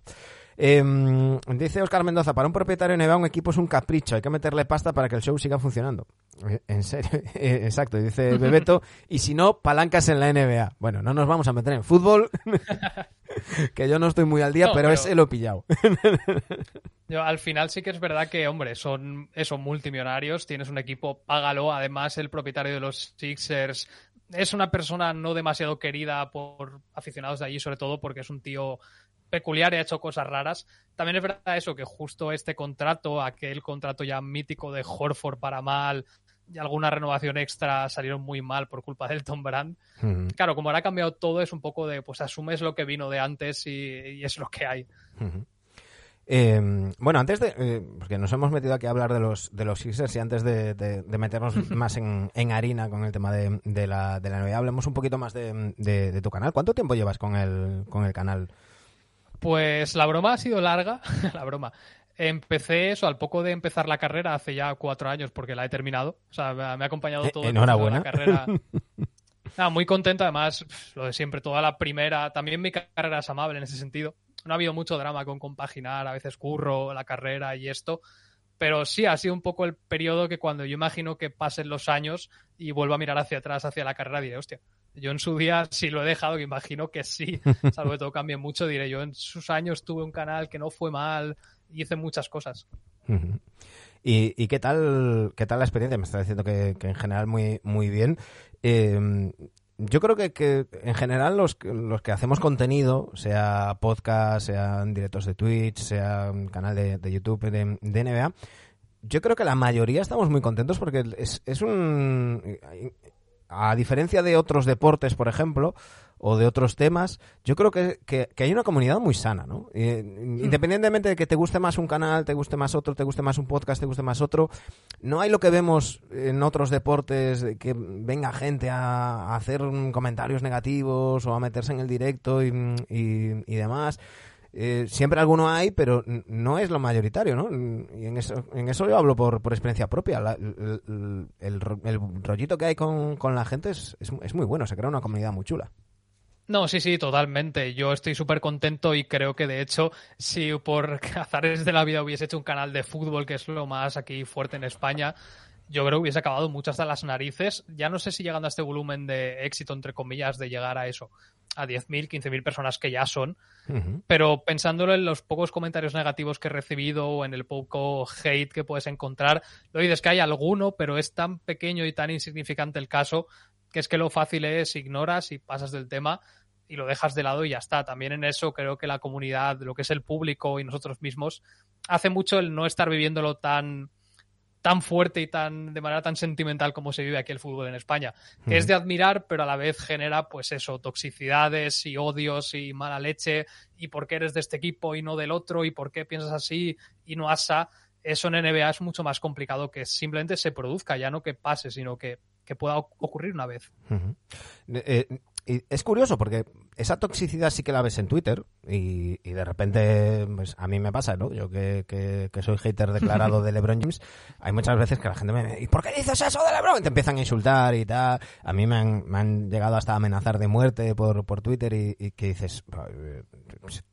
Em, dice Oscar Mendoza, para un propietario NBA un equipo es un capricho, hay que meterle pasta para que el show siga funcionando. Eh, en serio, eh, exacto, dice Bebeto, y si no, palancas en la NBA. Bueno, no nos vamos a meter en fútbol, que yo no estoy muy al día, pero, pero, ese lo he pillado. Yo, al final sí que es verdad que, hombre, son, son multimillonarios, tienes un equipo, págalo. Además, el propietario de los Sixers es una persona no demasiado querida por aficionados de allí, sobre todo porque es un tío peculiar y ha hecho cosas raras. También es verdad eso, que justo este contrato, aquel contrato ya mítico de Horford para mal y alguna renovación extra salieron muy mal por culpa del Tom Brand. Claro, como ahora ha cambiado todo, es un poco de, pues asumes lo que vino de antes y, es lo que hay. Eh, bueno, antes de. Eh, porque nos hemos metido aquí a hablar de los, de los Sixers y antes de, de, meternos más en, en, harina con el tema de, de la, de la hablemos un poquito más de, tu canal. ¿Cuánto tiempo llevas con el, con el canal? Pues la broma ha sido larga, la broma. Empecé eso al poco de empezar la carrera hace ya cuatro años porque la he terminado. O sea, me ha, acompañado eh, todo Enhorabuena. la carrera. muy contento, además, lo de siempre, toda la primera. También mi carrera es amable en ese sentido. No ha habido mucho drama con compaginar, a veces curro, la carrera y esto. Pero sí, ha sido un poco el periodo que cuando yo imagino que pasen los años y vuelvo a mirar hacia atrás, hacia la carrera, diré, hostia, yo en su día sí lo he dejado, que imagino que sí, salvo que todo cambie mucho, diré yo en sus años tuve un canal que no fue mal hice muchas cosas. ¿Y, qué tal qué tal la experiencia? Me está diciendo que, en general muy, muy bien. Em, yo creo que, en general los, los que hacemos contenido, sea podcast, sean directos de Twitch, sea canal de, YouTube de, de, NBA, yo creo que la mayoría estamos muy contentos porque es, es un a diferencia de otros deportes, por ejemplo, o de otros temas, yo creo que, hay una comunidad muy sana, ¿no? Hmm. Independientemente de que te guste más un canal, te guste más otro, te guste más un podcast, te guste más otro, no hay lo que vemos en otros deportes, de que venga gente a, hacer comentarios negativos o a meterse en el directo y, y demás. Eh, siempre alguno hay, pero no es lo mayoritario, ¿no? Y en eso, en eso yo hablo por, por experiencia propia. el, el, rollito que hay con, con la gente es, es, muy bueno, se crea una comunidad muy chula. No, sí, sí, totalmente. Yo estoy súper contento y creo que de hecho, si por azares de la vida hubiese hecho un canal de fútbol, que es lo más aquí fuerte en España, yo creo que hubiese acabado muchas de las narices. Ya no sé si llegando a este volumen de éxito, entre comillas, de llegar a eso, a 10.000, 15.000 personas que ya son. Pero pensándolo en los pocos comentarios negativos que he recibido o en el poco hate que puedes encontrar, lo dices que hay alguno, pero es tan pequeño y tan insignificante el caso que es que lo fácil es ignoras y pasas del tema y lo dejas de lado y ya está. También en eso creo que la comunidad, lo que es el público y nosotros mismos, hace mucho el no estar viviéndolo tan tan fuerte y tan de manera tan sentimental como se vive aquí el fútbol en España, que es de admirar, pero a la vez genera pues eso, toxicidades y odios y mala leche. Y por qué eres de este equipo y no del otro y por qué piensas así y no asa. Eso en NBA es mucho más complicado que simplemente se produzca, ya no que pase, sino que, que pueda ocurrir una vez es curioso porque esa toxicidad sí que la ves en Twitter y, de repente, pues a mí me pasa, ¿no? Yo que, que, soy hater declarado de LeBron James, hay muchas veces que la gente me dice, ¿y por qué dices eso de LeBron? Y te empiezan a insultar y tal. A mí me han, me han llegado hasta a amenazar de muerte por, por Twitter y, que dices,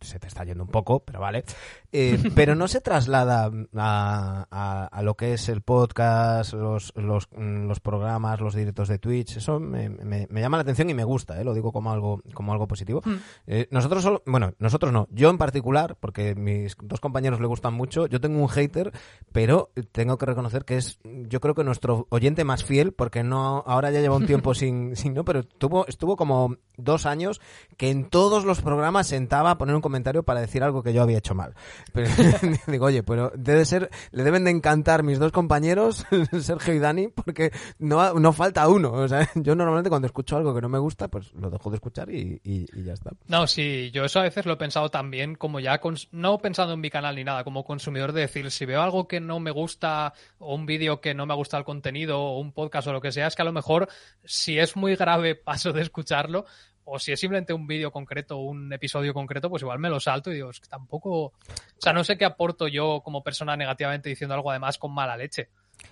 se te está yendo un poco, pero vale. Eh, pero no se traslada a, a, lo que es el podcast, los, los, los programas, los directos de Twitch. Eso me, me, me llama la atención y me gusta, ¿eh? lo digo como algo, como algo positivo. Hmm. Eh, nosotros solo, bueno, nosotros no, yo en particular, porque mis dos compañeros le gustan mucho, yo tengo un hater, pero tengo que reconocer que es, yo creo que nuestro oyente más fiel, porque no, ahora ya lleva un tiempo sin, sin, no, pero estuvo, estuvo como dos años que en todos los programas sentaba a poner un comentario para decir algo que yo había hecho mal. Pero digo, oye, pero debe ser, le deben de encantar mis dos compañeros, Sergio y Dani, porque no, no falta uno. O sea, yo normalmente cuando escucho algo que no me gusta, pues lo dejo de escuchar y, ya está. No, sí, yo eso a veces lo he pensado también, como ya, no pensando en mi canal ni nada, como consumidor de decir, si veo algo que no me gusta, o un vídeo que no me gusta el contenido, o un podcast o lo que sea, es que a lo mejor, si es muy grave, paso de escucharlo, o si es simplemente un vídeo concreto o un episodio concreto, pues igual me lo salto y digo, es que tampoco. O sea, no sé qué aporto yo como persona negativamente diciendo algo además con mala leche.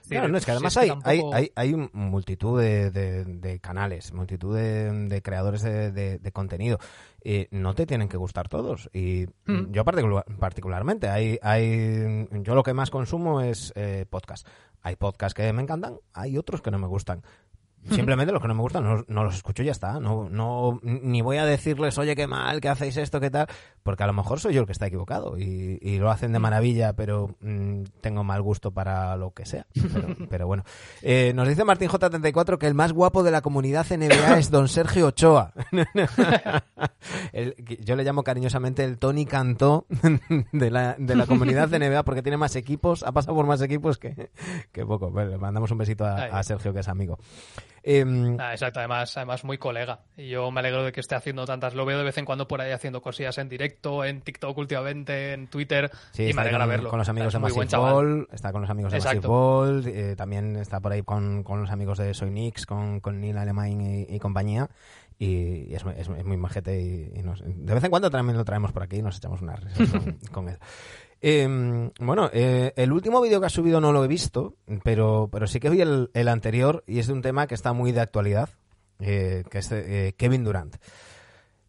Claro, no, es que además hay, hay, hay, hay, multitud de, de, canales, multitud de, creadores de, contenido. y no te tienen que gustar todos. Y mm. yo particularmente, hay, hay, yo lo que más consumo es eh, podcast. Hay podcasts que me encantan, hay otros que no me gustan. Simplemente los que no me gustan no, los escucho y ya está. No, no, ni voy a decirles, oye, qué mal, que hacéis esto, qué tal, porque a lo mejor soy yo el que está equivocado y, lo hacen de maravilla, pero mm, tengo mal gusto para lo que sea. Pero, bueno. Eh, nos dice Martín J34 que el más guapo de la comunidad NBA es don Sergio Ochoa. yo le llamo cariñosamente el Tony Cantó de la, de la comunidad NBA porque tiene más equipos, ha pasado por más equipos que, que poco. Bueno, le mandamos un besito a Sergio, que es amigo. Em, ah, exacto, además, además muy colega. Y yo me alegro de que esté haciendo tantas. Lo veo de vez en cuando por ahí haciendo cosillas en directo, en TikTok últimamente, en Twitter. y me alegra verlo. Con los amigos de Massive Ball, está con los amigos de Massive Ball, eh, también está por ahí con, con, los amigos de Soy Nix, con, con Neil Alemán y, compañía y, es, es, muy majete y, de vez en cuando también lo traemos por aquí y nos echamos una risa con, él. Em, bueno, eh, el último vídeo que ha subido no lo he visto, pero, pero sí que vi el, el anterior y es de un tema que está muy de actualidad, eh, que es eh, Kevin Durant.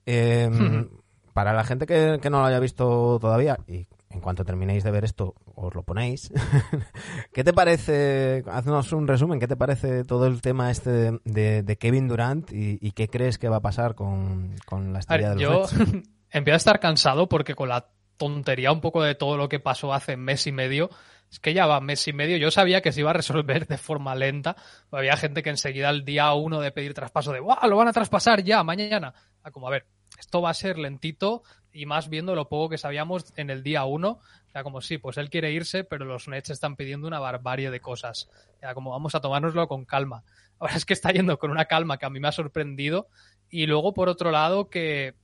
Em, para la gente que, no lo haya visto todavía, y en cuanto terminéis de ver esto, os lo ponéis. ¿Qué te parece, haznos un resumen, qué te parece todo el tema este de, Kevin Durant y, qué crees que va a pasar con, la historia de los Yo empiezo a estar cansado porque con la tontería un poco de todo lo que pasó hace mes y medio. Es que ya va mes y medio. Yo sabía que se iba a resolver de forma lenta. Había gente que enseguida al día uno de pedir traspaso de ¡Wow! Lo van a traspasar ya, mañana. Ah, como, a ver, esto va a ser lentito y más viendo lo poco que sabíamos en el día uno. Ya como sí, pues él quiere irse, pero los Nets están pidiendo una barbarie de cosas. Ya como vamos a tomárnoslo con calma. Ahora es que está yendo con una calma que a mí me ha sorprendido. Y luego, por otro lado, que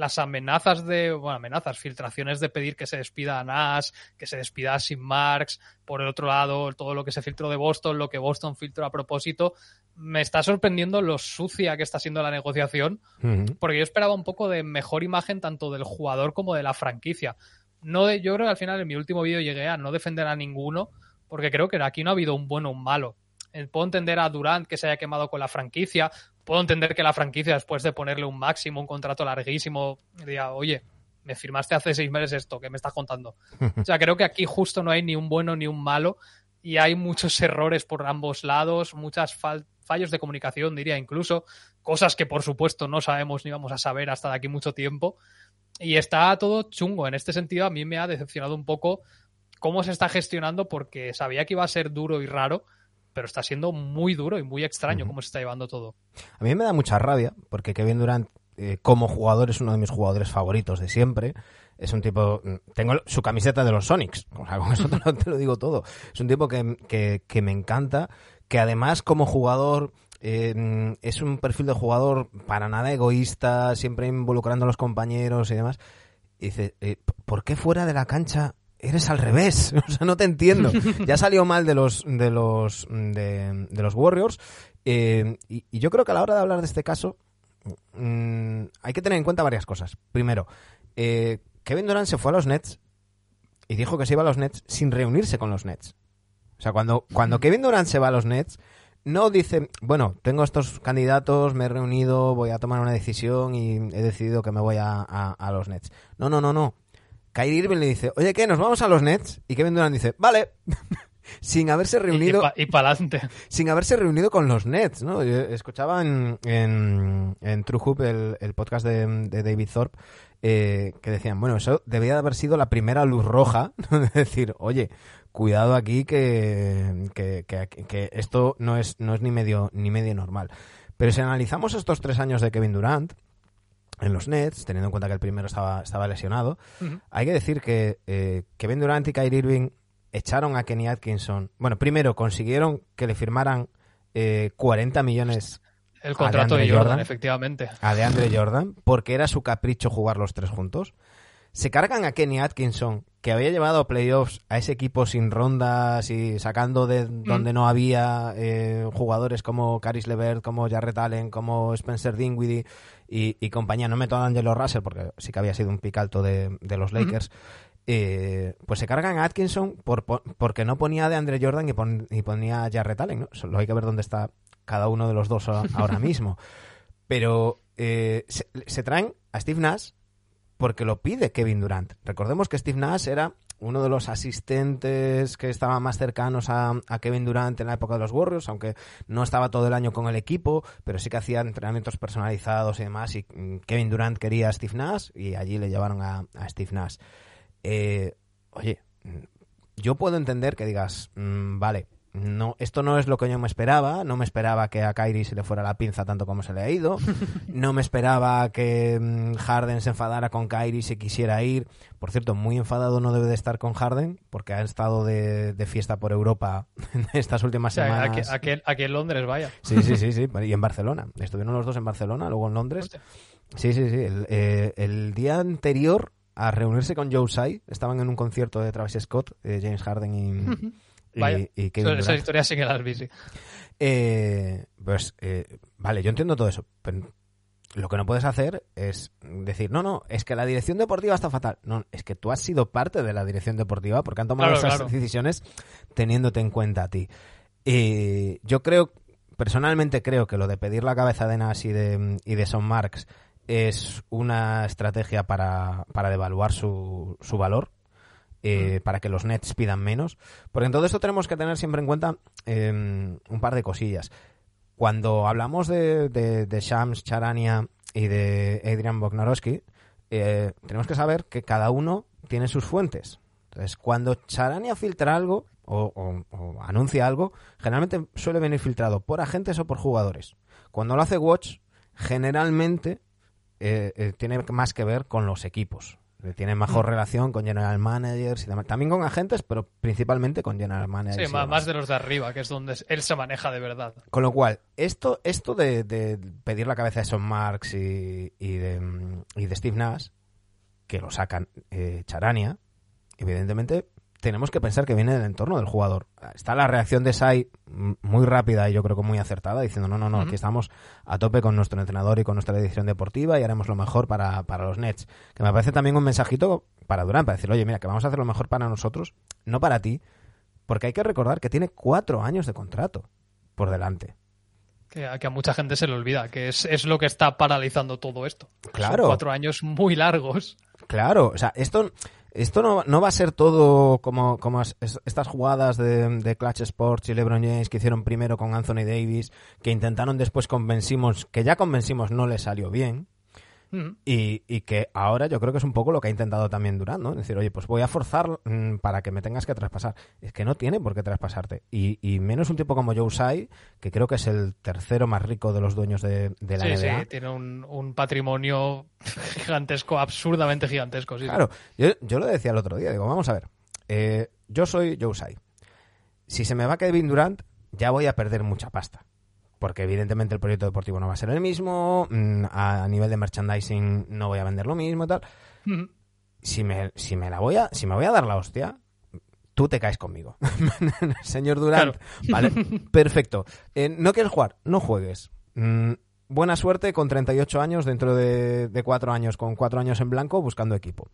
las amenazas de, bueno, amenazas, filtraciones de pedir que se despida a Nash, que se despida a Sim Marks, por el otro lado, todo lo que se filtró de Boston, lo que Boston filtró a propósito, me está sorprendiendo lo sucia que está siendo la negociación, porque yo esperaba un poco de mejor imagen tanto del jugador como de la franquicia. No yo creo que al final en mi último vídeo llegué a no defender a ninguno, porque creo que aquí no ha habido un bueno o un malo. Eh, puedo entender a Durant que se haya quemado con la franquicia, puedo entender que la franquicia, después de ponerle un máximo, un contrato larguísimo, diga, oye, me firmaste hace seis meses esto, que me estás contando? o sea, creo que aquí justo no hay ni un bueno ni un malo y hay muchos errores por ambos lados, muchas fallos de comunicación, diría incluso, cosas que por supuesto no sabemos ni vamos a saber hasta de aquí mucho tiempo. Y está todo chungo. En este sentido, a mí me ha decepcionado un poco cómo se está gestionando porque sabía que iba a ser duro y raro pero está siendo muy duro y muy extraño cómo se está llevando todo. A mí me da mucha rabia, porque Kevin Durant, eh, como jugador, es uno de mis jugadores favoritos de siempre. Es un tipo. Tengo su camiseta de los Sonics, con eso te lo, digo todo. Es un tipo que, que, me encanta, que además, como jugador. Eh, es un perfil de jugador para nada egoísta, siempre involucrando a los compañeros y demás. Y dice, eh, ¿por qué fuera de la cancha eres al revés, o sea, no te entiendo. Ya salió mal de los de los de, los Warriors eh, y, yo creo que a la hora de hablar de este caso mm, hay que tener en cuenta varias cosas. Primero, eh, Kevin Durant se fue a los Nets y dijo que se iba a los Nets sin reunirse con los Nets. O sea, cuando, cuando Kevin Durant se va a los Nets, no dice, bueno, tengo estos candidatos, me he reunido, voy a tomar una decisión y he decidido que me voy a, a los Nets. No, no, no, no. Kyrie Irving le dice, oye, ¿qué? ¿Nos vamos a los Nets? Y Kevin Durant dice, vale. sin haberse reunido... Y, para adelante. Sin haberse reunido con los Nets, ¿no? Yo escuchaba en, en, True Hoop el, podcast de, David Thorpe eh, que decían, bueno, eso debía de haber sido la primera luz roja, ¿no? de decir, oye, cuidado aquí que, que, que, esto no es, no es ni medio, ni medio normal. Pero si analizamos estos tres años de Kevin Durant, en los Nets, teniendo en cuenta que el primero estaba, estaba lesionado. Hay que decir que eh, Kevin Durant y Kyrie Irving echaron a Kenny Atkinson. Bueno, primero consiguieron que le firmaran eh, 40 millones. El contrato de, Jordan, efectivamente. A de Andre Jordan, porque era su capricho jugar los tres juntos. Se cargan a Kenny Atkinson, que había llevado a playoffs a ese equipo sin rondas y sacando de donde no había eh, jugadores como Caris Levert, como Jarrett Allen, como Spencer Dinwiddie y, compañía. No meto a Angelo Russell porque sí que había sido un pic alto de, los Lakers. eh, pues se cargan a Atkinson por, porque no ponía de Andre Jordan y, ponía a Jarrett Allen. ¿no? Solo hay que ver dónde está cada uno de los dos ahora mismo. Pero eh, se, traen a Steve Nash porque lo pide Kevin Durant. Recordemos que Steve Nash era uno de los asistentes que estaban más cercanos a, Kevin Durant en la época de los Warriors, aunque no estaba todo el año con el equipo, pero sí que hacía entrenamientos personalizados y demás. Y mm, Kevin Durant quería a Steve Nash y allí le llevaron a, Steve Nash. Eh, oye, mm, yo puedo entender que digas, mm, vale, no, esto no es lo que yo me esperaba. No me esperaba que a Kyrie se le fuera la pinza tanto como se le ha ido. No me esperaba que mm, Harden se enfadara con Kyrie se quisiera ir. Por cierto, muy enfadado no debe de estar con Harden porque ha estado de, fiesta por Europa estas últimas semanas. Aquí, aquí, en Londres, vaya. Sí, sí, sí, sí. Y en Barcelona. Estuvieron los dos en Barcelona, luego en Londres. Sí, sí, sí. El, eh, el, día anterior a reunirse con Joe Tsai, estaban en un concierto de Travis Scott, eh, James Harden y... Vaya, y, esa historia sí que las vi, eh, pues, eh, vale, yo entiendo todo eso, pero lo que no puedes hacer es decir, no, no, es que la dirección deportiva está fatal. No, es que tú has sido parte de la dirección deportiva porque han tomado esas decisiones teniéndote en cuenta a ti. Y yo creo, personalmente creo que lo de pedir la cabeza de Nas y de, y de Son Marx es una estrategia para, para devaluar su, su valor eh, mm. para que los Nets pidan menos. Porque en todo esto tenemos que tener siempre en cuenta em, un par de cosillas. Cuando hablamos de, de, Shams Charania y de Adrian Bognarowski, eh, tenemos que saber que cada uno tiene sus fuentes. Entonces, cuando Charania filtra algo o, anuncia algo, generalmente suele venir filtrado por agentes o por jugadores. Cuando lo hace Watch, generalmente eh, tiene más que ver con los equipos. Tiene mejor relación con general managers y demás. También con agentes, pero principalmente con general managers. Sí, más, de los de arriba, que es donde él se maneja de verdad. Con lo cual, esto, esto de, pedir la cabeza de Son Marks y, de, y de Steve Nash, que lo sacan eh, Charania, evidentemente tenemos que pensar que viene del entorno del jugador. Está la reacción de Sai muy rápida y yo creo que muy acertada, diciendo, no, no, no, aquí estamos a tope con nuestro entrenador y con nuestra edición deportiva y haremos lo mejor para, para los Nets. Que me parece también un mensajito para Durán, para decir, oye, mira, que vamos a hacer lo mejor para nosotros, no para ti, porque hay que recordar que tiene cuatro años de contrato por delante. Que a, que a mucha gente se le olvida, que es, es lo que está paralizando todo esto. Claro. cuatro años muy largos. Claro, o sea, esto esto no, no, va a ser todo como, como estas jugadas de, de, Clutch Sports y LeBron James que hicieron primero con Anthony Davis, que intentaron después convencimos, que ya convencimos no le salió bien, y, y, que ahora yo creo que es un poco lo que ha intentado también Durán, ¿no? Es decir, oye, pues voy a forzar mm, para que me tengas que traspasar. Es que no tiene por qué traspasarte. Y, y menos un tipo como Joe Sai, que creo que es el tercero más rico de los dueños de, de la sí, Sí, tiene un, un, patrimonio gigantesco, absurdamente gigantesco. Sí, claro, yo, yo, lo decía el otro día, digo, vamos a ver, eh, yo soy Joe Sai. Si se me va Kevin Durant, ya voy a perder mucha pasta porque evidentemente el proyecto deportivo no va a ser el mismo, mm, a nivel de merchandising no voy a vender lo mismo y tal. si, me, si me la voy a, si me voy a dar la hostia, tú te caes conmigo. Señor Durant, vale, perfecto. Eh, ¿No quieres jugar? No juegues. Mm, buena suerte con 38 años dentro de, de 4 años, con 4 años en blanco buscando equipo.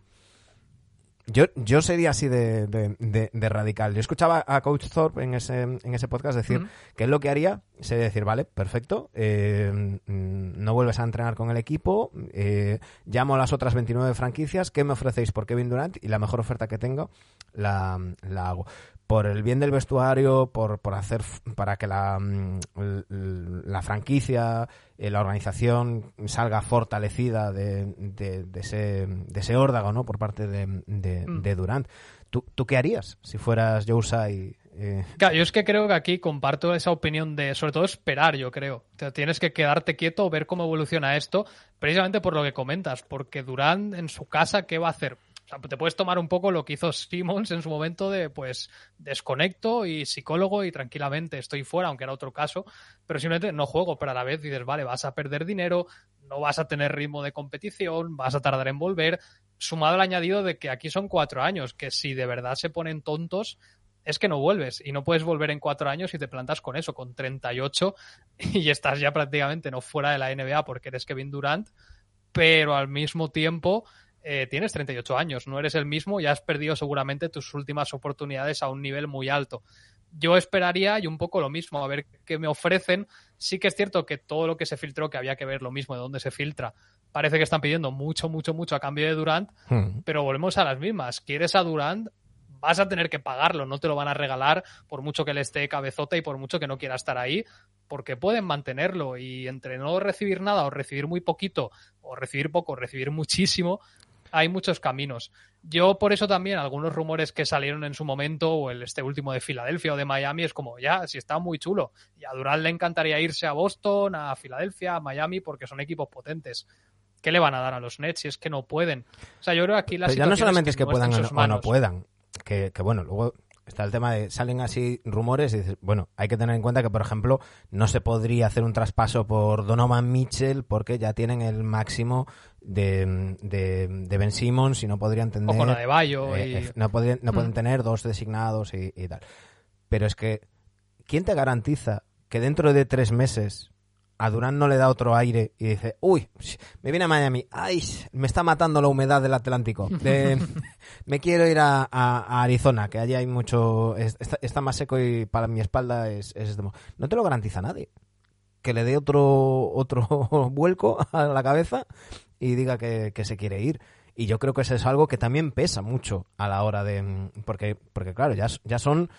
Yo, yo sería así de, de, radical. Yo escuchaba a Coach Thorpe en ese, en ese podcast decir que él lo que haría sería decir, vale, perfecto, eh, mm, no vuelves a entrenar con el equipo, eh, llamo a las otras 29 franquicias, ¿qué me ofrecéis por Kevin Durant? Y la mejor oferta que tengo la, la hago por el bien del vestuario, por, por hacer para que la, mm, la franquicia, eh, la organización salga fortalecida de, de, ese, de ese órdago, ¿no? Por parte de, de, mm. Durant. ¿Tú, ¿Tú, qué harías si fueras Jousa y, eh? yo es que creo que aquí comparto esa opinión de, sobre todo, esperar, yo creo. tienes que quedarte quieto, ver cómo evoluciona esto, precisamente por lo que comentas, porque Durant en su casa, ¿qué va a hacer? O sea, te puedes tomar un poco lo que hizo Simmons en su momento de, pues, desconecto y psicólogo y tranquilamente estoy fuera, aunque era otro caso, pero simplemente no juego, pero a la vez dices, vale, vas a perder dinero, no vas a tener ritmo de competición, vas a tardar en volver, sumado al añadido de que aquí son cuatro años, que si de verdad se ponen tontos, es que no vuelves y no puedes volver en cuatro años y te plantas con eso, con 38 y estás ya prácticamente no fuera de la NBA porque eres Kevin Durant, pero al mismo tiempo eh, tienes 38 años, no eres el mismo y has perdido seguramente tus últimas oportunidades a un nivel muy alto. Yo esperaría y un poco lo mismo, a ver qué me ofrecen. Sí que es cierto que todo lo que se filtró, que había que ver lo mismo de dónde se filtra, parece que están pidiendo mucho, mucho, mucho a cambio de Durant, hmm. pero volvemos a las mismas. ¿Quieres a Durant? Vas a tener que pagarlo, no te lo van a regalar por mucho que le esté cabezota y por mucho que no quiera estar ahí, porque pueden mantenerlo y entre no recibir nada o recibir muy poquito o recibir poco o recibir muchísimo, hay muchos caminos. Yo por eso también algunos rumores que salieron en su momento o el este último de Filadelfia o de Miami es como ya, si está muy chulo. Y a Durant le encantaría irse a Boston, a Filadelfia, a Miami porque son equipos potentes. ¿Qué le van a dar a los Nets si es que no pueden? O sea, yo creo que aquí la ya no solamente es que, puedan o no puedan, que, que bueno, luego está el tema de salen así rumores y dices, bueno, hay que tener en cuenta que, por ejemplo, no se podría hacer un traspaso por Donovan Mitchell porque ya tienen el máximo de, de, Ben Simmons y no podrían tener... O con de Bayo eh, no, podrían, no pueden mm. tener dos designados y, y tal. Pero es que, ¿quién te garantiza que dentro de tres meses a Durán no le da otro aire y dice, uy, me viene a Miami, ay, me está matando la humedad del Atlántico, me quiero ir a, Arizona, que allí hay mucho, está, más seco y para mi espalda es, es, no te lo garantiza nadie. Que le dé otro, otro vuelco a la cabeza y diga que, que se quiere ir. Y yo creo que eso es algo que también pesa mucho a la hora de... Porque, porque claro, ya, ya son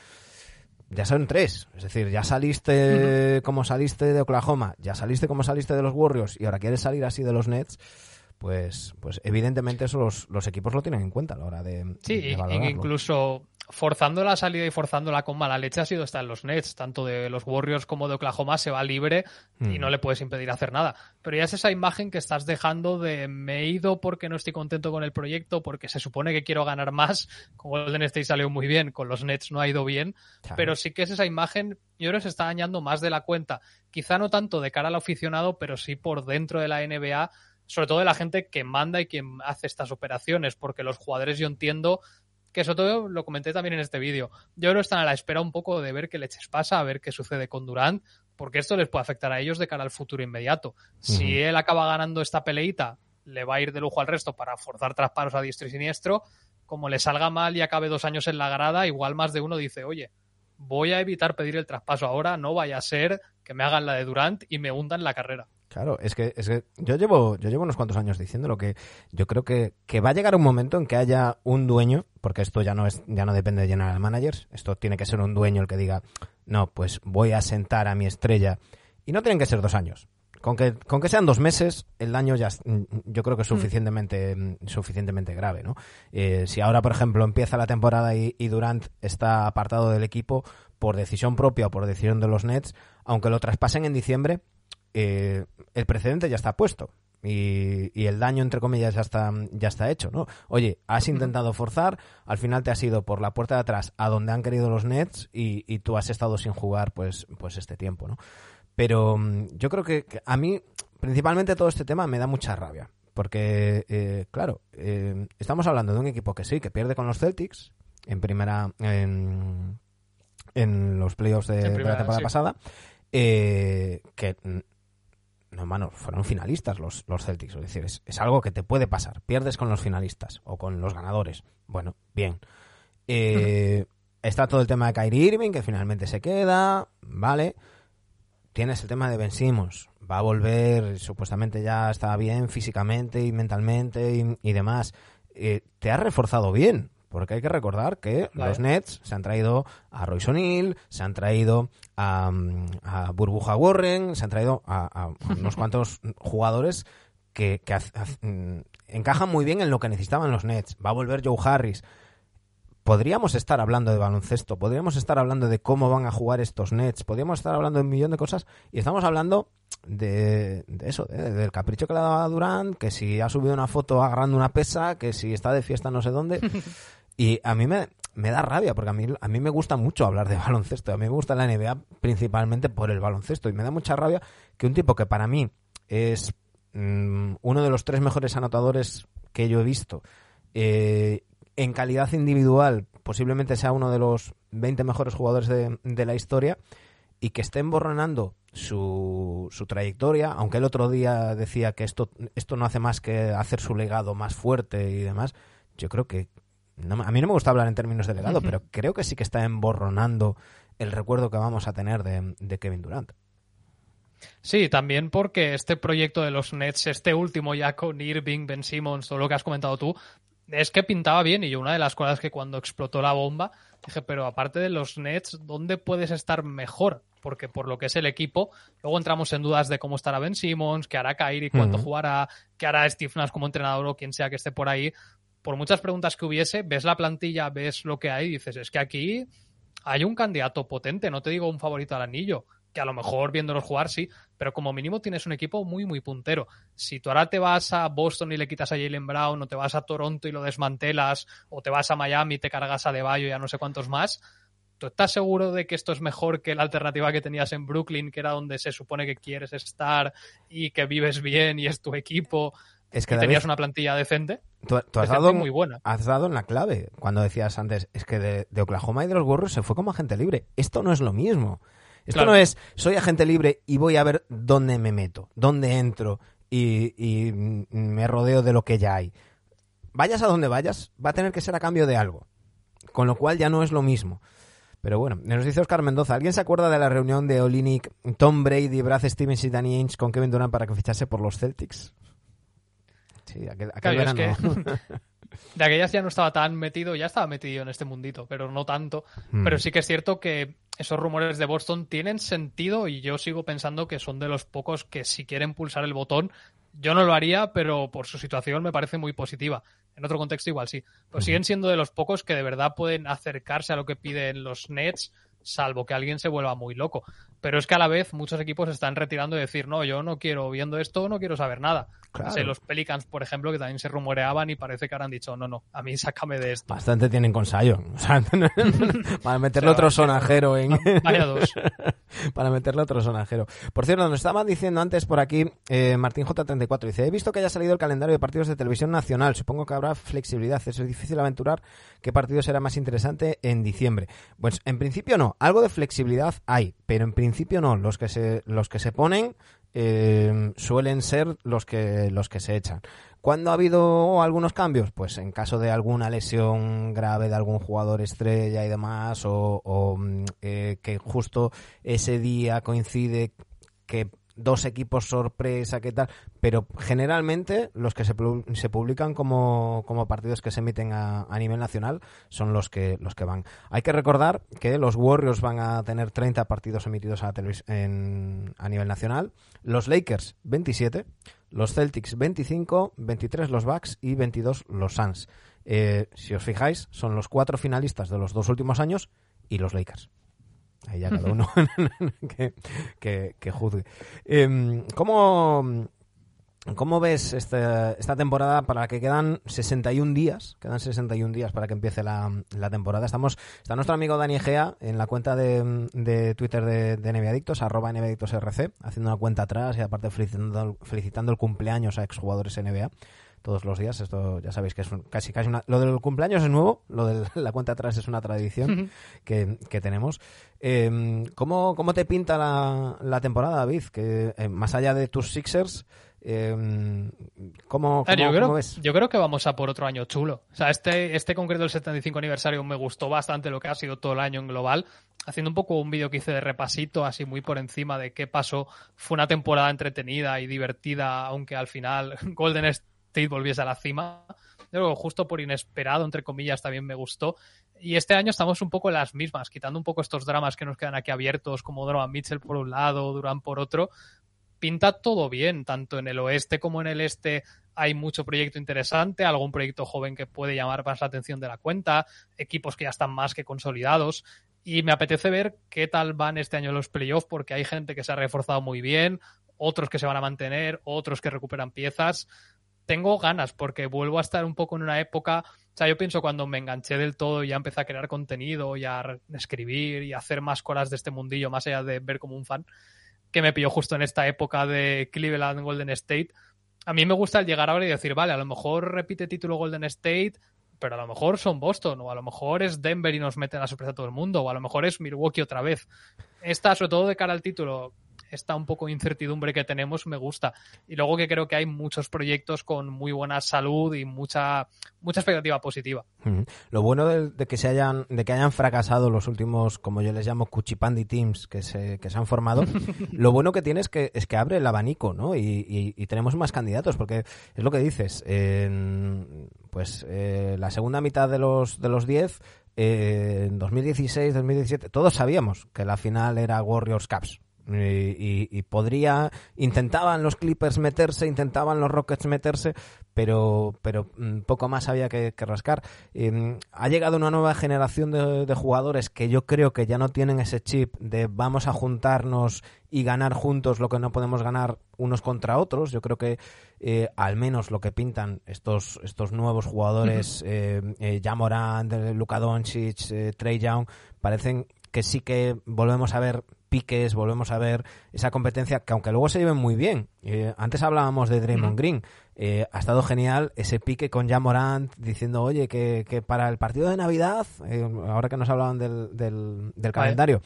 ya son tres. Es decir, ya saliste como saliste de Oklahoma, ya saliste como saliste de los Warriors y ahora quieres salir así de los Nets. Pues, pues evidentemente eso los, los equipos lo tienen en cuenta a la hora de. Sí, de incluso forzando la salida y forzándola con mala leche ha sido estar en los Nets, tanto de los Warriors como de Oklahoma, se va libre y mm. no le puedes impedir hacer nada. Pero ya es esa imagen que estás dejando de me he ido porque no estoy contento con el proyecto, porque se supone que quiero ganar más. Con Golden State salió muy bien, con los Nets no ha ido bien, pero sí que es esa imagen, yo creo que se está dañando más de la cuenta. Quizá no tanto de cara al aficionado, pero sí por dentro de la NBA sobre todo de la gente que manda y quien hace estas operaciones, porque los jugadores yo entiendo que eso todo lo comenté también en este vídeo. Yo creo que están a la espera un poco de ver qué leches pasa, a ver qué sucede con Durant, porque esto les puede afectar a ellos de cara al futuro inmediato. Si él acaba ganando esta peleita, le va a ir de lujo al resto para forzar trasparos a diestro y siniestro. Como le salga mal y acabe dos años en la grada, igual más de uno dice, oye, voy a evitar pedir el traspaso ahora, no vaya a ser que me hagan la de Durant y me hundan la carrera. Claro, es que, es que yo llevo, yo llevo unos cuantos años diciendo lo que yo creo que, que va a llegar un momento en que haya un dueño, porque esto ya no es, ya no depende de general managers, esto tiene que ser un dueño el que diga, no, pues voy a sentar a mi estrella, y no tienen que ser dos años. Con que, con que sean dos meses, el daño ya yo creo que es mm. suficientemente, suficientemente grave, ¿no? Eh, si ahora, por ejemplo, empieza la temporada y, y Durant está apartado del equipo por decisión propia o por decisión de los Nets, aunque lo traspasen en diciembre, eh, el precedente ya está puesto. Y, el daño, entre comillas, ya está, ya está hecho, ¿no? Oye, has intentado forzar, al final te has ido por la puerta de atrás a donde han querido los Nets y, tú has estado sin jugar, pues, pues este tiempo, ¿no? Pero mm, yo creo que, a mí, principalmente todo este tema me da mucha rabia. Porque, eh, claro, eh, estamos hablando de un equipo que sí, que pierde con los Celtics en primera, en, los playoffs de, la temporada pasada, que no, mano, fueron finalistas los, los Celtics. Es decir, es, algo que te puede pasar. Pierdes con los finalistas o con los ganadores. Bueno, bien. Eh, está todo el tema de Kyrie Irving, que finalmente se queda, ¿vale? Tienes el tema de Ben Simmons. Va a volver, supuestamente ya está bien físicamente y mentalmente y, demás. Eh, te ha reforzado bien. Porque hay que recordar que los Nets se han traído a Royce O'Neill, se han traído a, Burbuja Warren, se han traído a, unos cuantos jugadores que, mm, encajan muy bien en lo que necesitaban los Nets. Va a volver Joe Harris. Podríamos estar hablando de baloncesto, podríamos estar hablando de cómo van a jugar estos Nets, podríamos estar hablando de un millón de cosas y estamos hablando de, eso, del capricho que le ha dado a Durán, que si ha subido una foto agarrando una pesa, que si está de fiesta no sé dónde. Y a mí me, da rabia, porque a mí, a mí me gusta mucho hablar de baloncesto. A mí me gusta la NBA principalmente por el baloncesto. Y me da mucha rabia que un tipo que para mí es mm, uno de los tres mejores anotadores que yo he visto, eh, en calidad individual posiblemente sea uno de los 20 mejores jugadores de, la historia, y que esté emborronando su, su trayectoria, aunque el otro día decía que esto, esto no hace más que hacer su legado más fuerte y demás, yo creo que a mí no me gusta hablar en términos de legado, pero creo que sí que está emborronando el recuerdo que vamos a tener de, Kevin Durant. Sí, también porque este proyecto de los Nets, este último ya con Irving, Ben Simmons, todo lo que has comentado tú, es que pintaba bien y yo una de las cosas que cuando explotó la bomba dije, pero aparte de los Nets, ¿dónde puedes estar mejor? Porque por lo que es el equipo, luego entramos en dudas de cómo estará Ben Simmons, qué hará Kyrie, cuánto jugará, qué hará Steve Nash como entrenador o quien sea que esté por ahí. Por muchas preguntas que hubiese, ves la plantilla, ves lo que hay dices, es que aquí hay un candidato potente, no te digo un favorito al anillo, que a lo mejor viéndolos jugar sí, pero como mínimo tienes un equipo muy, muy puntero. Si tú ahora te vas a Boston y le quitas a Jalen Brown, o te vas a Toronto y lo desmantelas, o te vas a Miami y te cargas a Deballo y a no sé cuántos más, ¿tú estás seguro de que esto es mejor que la alternativa que tenías en Brooklyn, que era donde se supone que quieres estar y que vives bien y es tu equipo? Es que y tenías una plantilla decente. Tú, has dado muy buena. Has dado en la clave cuando decías antes, es que de, de Oklahoma y de los Warriors se fue como agente libre. Esto no es lo mismo. Esto no es, soy agente libre y voy a ver dónde me meto, dónde entro y, me rodeo de lo que ya hay. Vayas a donde vayas, va a tener que ser a cambio de algo. Con lo cual ya no es lo mismo. Pero bueno, nos dice Oscar Mendoza, ¿alguien se acuerda de la reunión de Olinick, Tom Brady, Brad Stevens y Danny Ainge con Kevin Durant para que fichase por los Celtics? Sí, aquel, verano. de aquellas ya no estaba tan metido, ya estaba metido en este mundito, pero no tanto. Hmm. Pero sí que es cierto que esos rumores de Boston tienen sentido y yo sigo pensando que son de los pocos que si quieren pulsar el botón, yo no lo haría, pero por su situación me parece muy positiva. En otro contexto igual sí. Pero siguen siendo de los pocos que de verdad pueden acercarse a lo que piden los Nets salvo que alguien se vuelva muy loco. Pero es que a la vez muchos equipos están retirando y decir, no, yo no quiero, viendo esto, no quiero saber nada. los Pelicans, por ejemplo, que también se rumoreaban y parece que ahora han dicho, no, no, a mí sácame de esto. Bastante tienen con Sion. para meterle otro sonajero en... Vaya dos. para meterle otro sonajero. Por cierto, nos estaban diciendo antes por aquí, eh, Martín J34 dice, he visto que haya salido el calendario de partidos de televisión nacional. Supongo que habrá flexibilidad. Es difícil aventurar qué partido será más interesante en diciembre. Pues en principio no algo de flexibilidad hay, pero en principio no. Los que se, los que se ponen eh, suelen ser los que, los que se echan. ¿Cuándo ha habido algunos cambios? Pues en caso de alguna lesión grave de algún jugador estrella y demás, o, mm, eh, que justo ese día coincide que dos equipos sorpresa, qué tal, pero generalmente los que se, se publican como, como, partidos que se emiten a, a, nivel nacional son los que, los que van. Hay que recordar que los Warriors van a tener 30 partidos emitidos a, en, a nivel nacional, los Lakers 27, los Celtics 25, 23 los Bucks y 22 los Suns. Eh, si os fijáis, son los cuatro finalistas de los dos últimos años y los Lakers. Ahí ya cada uno que, que, juzgue. Em, ¿cómo, ¿Cómo ves esta, esta temporada para la que quedan 61 días? Quedan 61 días para que empiece la, la temporada. Estamos, está nuestro amigo Dani Egea en la cuenta de, de Twitter de, de NBA Adictos, arroba RC, haciendo una cuenta atrás y aparte felicitando, felicitando el cumpleaños a exjugadores NBA todos los días. Esto ya sabéis que es casi casi una... Lo del cumpleaños es nuevo, lo de la cuenta atrás es una tradición que, que, tenemos. Eh, ¿cómo, ¿cómo, te pinta la, la temporada, David? Que eh, más allá de tus Sixers... Eh, ¿cómo, yo, creo, ves? yo creo que vamos a por otro año chulo. O sea, este, este concreto del 75 aniversario me gustó bastante lo que ha sido todo el año en global. Haciendo un poco un vídeo que hice de repasito, así muy por encima de qué pasó. Fue una temporada entretenida y divertida, aunque al final Golden State volviese a la cima. Luego, justo por inesperado, entre comillas, también me gustó. Y este año estamos un poco en las mismas, quitando un poco estos dramas que nos quedan aquí abiertos, como Donovan Mitchell por un lado, Durán por otro. Pinta todo bien, tanto en el oeste como en el este hay mucho proyecto interesante, algún proyecto joven que puede llamar más la atención de la cuenta, equipos que ya están más que consolidados. Y me apetece ver qué tal van este año los playoffs, porque hay gente que se ha reforzado muy bien, otros que se van a mantener, otros que recuperan piezas tengo ganas porque vuelvo a estar un poco en una época, o sea, yo pienso cuando me enganché del todo y ya empecé a crear contenido y a escribir y a hacer más cosas de este mundillo, más allá de ver como un fan, que me pilló justo en esta época de Cleveland Golden State. A mí me gusta el llegar ahora y decir, vale, a lo mejor repite título Golden State, pero a lo mejor son Boston, o a lo mejor es Denver y nos meten la sorpresa a todo el mundo, o a lo mejor es Milwaukee otra vez. Esta, sobre todo de cara al título, esta un poco incertidumbre que tenemos me gusta. Y luego que creo que hay muchos proyectos con muy buena salud y mucha, mucha expectativa positiva. Lo bueno de, que se hayan, de que hayan fracasado los últimos, como yo les llamo, cuchipandi teams que se, que se han formado, lo bueno que tiene es que, es que abre el abanico, ¿no? Y, tenemos más candidatos, porque es lo que dices, pues eh, la segunda mitad de los de los 10 en 2016, 2017, todos sabíamos que la final era Warriors Caps. Y, podría intentaban los Clippers meterse intentaban los Rockets meterse pero pero mm, poco más había que, rascar. Mm, ha llegado una nueva generación de, jugadores que yo creo que ya no tienen ese chip de vamos a juntarnos y ganar juntos lo que no podemos ganar unos contra otros. Yo creo que eh, al menos lo que pintan estos estos nuevos jugadores eh, eh, Jamorant Luka Doncic eh, Trey Young parecen que sí que volvemos a ver piques, volvemos a ver esa competencia que aunque luego se lleven muy bien. Eh, antes hablábamos de Draymond Green. Eh, ha estado genial ese pique con Jan Morant diciendo, oye, que, que para el partido de Navidad, eh, ahora que nos hablaban del, del, del calendario,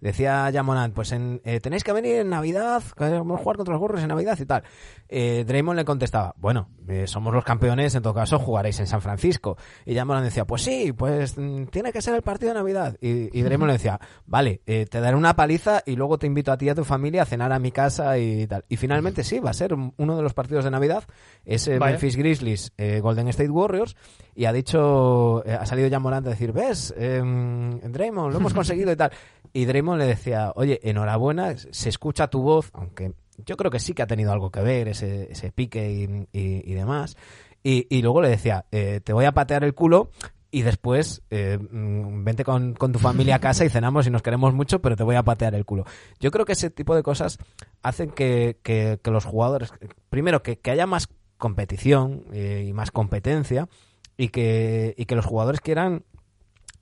Decía Jamonant, pues en, eh, tenéis que venir en Navidad, queremos jugar contra los gorros en Navidad y tal. Eh, Draymond le contestaba, bueno, eh, somos los campeones, en todo caso jugaréis en San Francisco. Y Jamonant decía, pues sí, pues mm, tiene que ser el partido de Navidad. Y, y Draymond le decía, vale, te daré una paliza y luego te invito a ti y a tu familia a cenar a mi casa y tal. Y finalmente sí, va a ser uno de los partidos de Navidad, es Memphis Grizzlies, Golden State Warriors, y ha dicho, ha salido Jamonant a decir, ves, em, Draymond, lo hemos conseguido y tal. Y Draymond le decía, oye, enhorabuena, se escucha tu voz, aunque yo creo que sí que ha tenido algo que ver ese, pique y, demás. Y, luego le decía, eh, te voy a patear el culo y después eh, mm, vente con, tu familia a casa y cenamos y nos queremos mucho, pero te voy a patear el culo. Yo creo que ese tipo de cosas hacen que, los jugadores, primero, que, que haya más competición eh, y más competencia y que, y que los jugadores quieran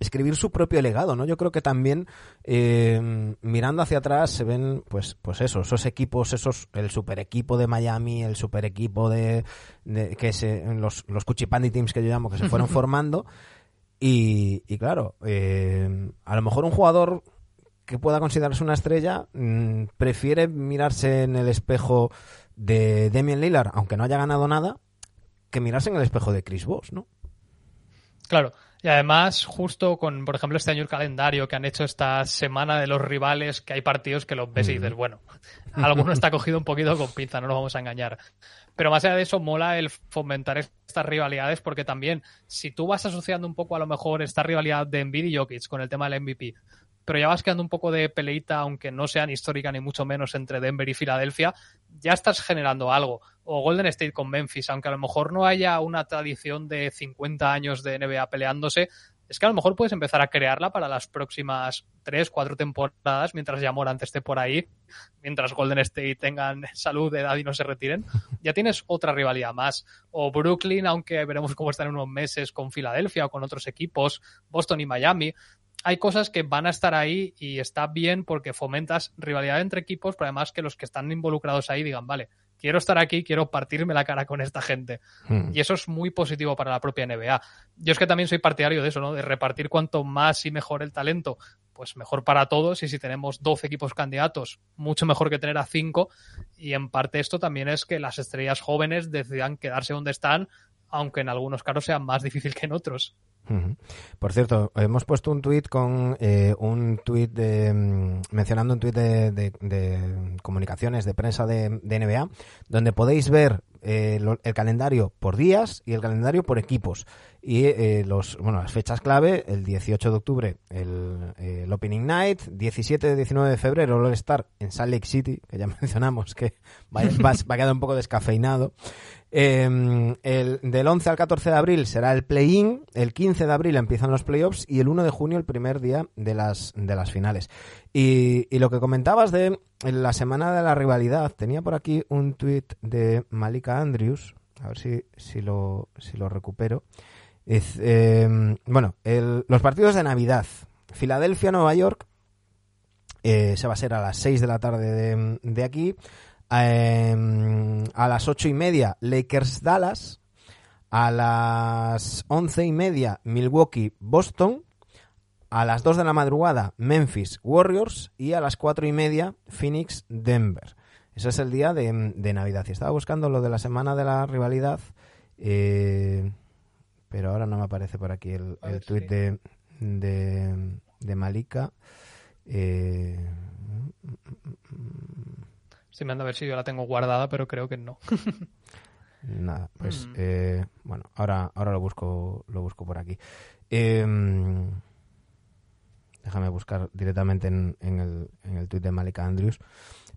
escribir su propio legado, ¿no? Yo creo que también eh, mirando hacia atrás se ven, pues, pues eso, esos equipos, esos, el super equipo de Miami, el super equipo de, que se, los, los Cuchipandi Teams que yo llamo, que se fueron formando. Y, y claro, eh, a lo mejor un jugador que pueda considerarse una estrella mm, prefiere mirarse en el espejo de Demian Lillard, aunque no haya ganado nada, que mirarse en el espejo de Chris Voss, ¿no? Claro, y además, justo con, por ejemplo, este año el calendario que han hecho esta semana de los rivales, que hay partidos que los ves y dices, bueno, alguno está cogido un poquito con pinza, no nos vamos a engañar. Pero más allá de eso, mola el fomentar estas rivalidades porque también, si tú vas asociando un poco a lo mejor esta rivalidad de Embiid y Jokic con el tema del MVP, pero ya vas quedando un poco de peleita, aunque no sean histórica ni mucho menos entre Denver y Filadelfia, ya estás generando algo. O Golden State con Memphis, aunque a lo mejor no haya una tradición de 50 años de NBA peleándose, es que a lo mejor puedes empezar a crearla para las próximas 3, 4 temporadas, mientras ya antes esté por ahí, mientras Golden State tengan salud, de edad y no se retiren, ya tienes otra rivalidad más. O Brooklyn, aunque veremos cómo están en unos meses con Filadelfia o con otros equipos, Boston y Miami hay cosas que van a estar ahí y está bien porque fomentas rivalidad entre equipos, pero además que los que están involucrados ahí digan, vale, quiero estar aquí, quiero partirme la cara con esta gente. Hmm. Y eso es muy positivo para la propia NBA. Yo es que también soy partidario de eso, ¿no? De repartir cuanto más y mejor el talento, pues mejor para todos. Y si tenemos 12 equipos candidatos, mucho mejor que tener a 5. Y en parte esto también es que las estrellas jóvenes decidan quedarse donde están, aunque en algunos casos sea más difícil que en otros. Por cierto, hemos puesto un tuit con eh, un tuit de, mm, mencionando un tuit de, comunicaciones de prensa de, NBA, donde podéis ver eh, el calendario por días y el calendario por equipos. Y eh, los bueno las fechas clave el 18 de octubre el, Opening Night 17 y 19 de febrero el All Star en Salt Lake City que ya mencionamos que va, va, va a un poco descafeinado eh, el, del 11 al 14 de abril será el play-in, el 15 de abril empiezan los playoffs y el 1 de junio el primer día de las, de las finales. Y, lo que comentabas de la semana de la rivalidad, tenía por aquí un tuit de Malika Andrews, a ver si, si, lo, si lo recupero. Eh, bueno, los partidos de Navidad. Filadelfia-Nueva York eh, se va a ser a las 6 de la tarde de, de aquí. Em, a las ocho y media, Lakers Dallas. A las once y media, Milwaukee-Boston. A las 2 de la madrugada, Memphis Warriors. Y a las cuatro y media, Phoenix Denver. Ese es el día de, Navidad. Y estaba buscando lo de la semana de la rivalidad. Eh, pero ahora no me aparece por aquí el, el tuit de, de, Malika. Eh, sí, me han de ver si yo la tengo guardada, pero creo que no. Nada, pues mm. eh, bueno, ahora, ahora lo busco, lo busco por aquí. Em, déjame buscar directamente en, el, en el tweet de Malika Andrews.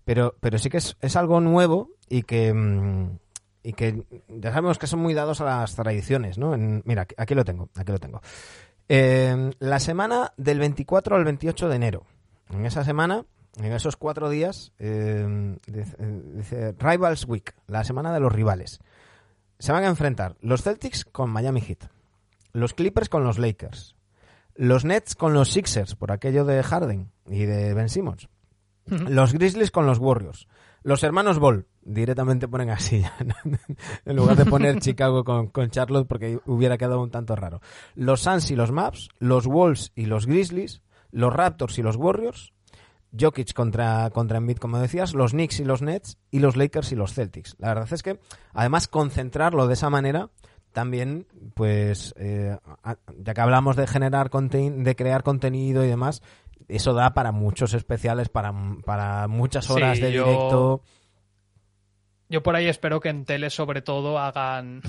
Pero, pero sí que es, es algo nuevo y que, mm, y que ya sabemos que son muy dados a las tradiciones, ¿no? mira, aquí lo tengo, aquí lo tengo. Em, la semana del 24 al 28 de enero. En esa semana, en esos cuatro días, em, dice, Rivals Week, la semana de los rivales. Se van a enfrentar los Celtics con Miami Heat, los Clippers con los Lakers, los Nets con los Sixers, por aquello de Harden y de Ben Simmons, los Grizzlies con los Warriors, los hermanos Ball, directamente ponen así, en lugar de poner Chicago con, Charlotte porque hubiera quedado un tanto raro. Los Suns y los Maps, los Wolves y los Grizzlies, los Raptors y los Warriors, Jokic contra, contra Embiid, como decías, los Knicks y los Nets y los Lakers y los Celtics. La verdad es que, además, concentrarlo de esa manera también, pues, eh, ya que hablamos de generar de crear contenido y demás, eso da para muchos especiales, para, para muchas horas de directo. Yo por ahí espero que en tele sobre todo hagan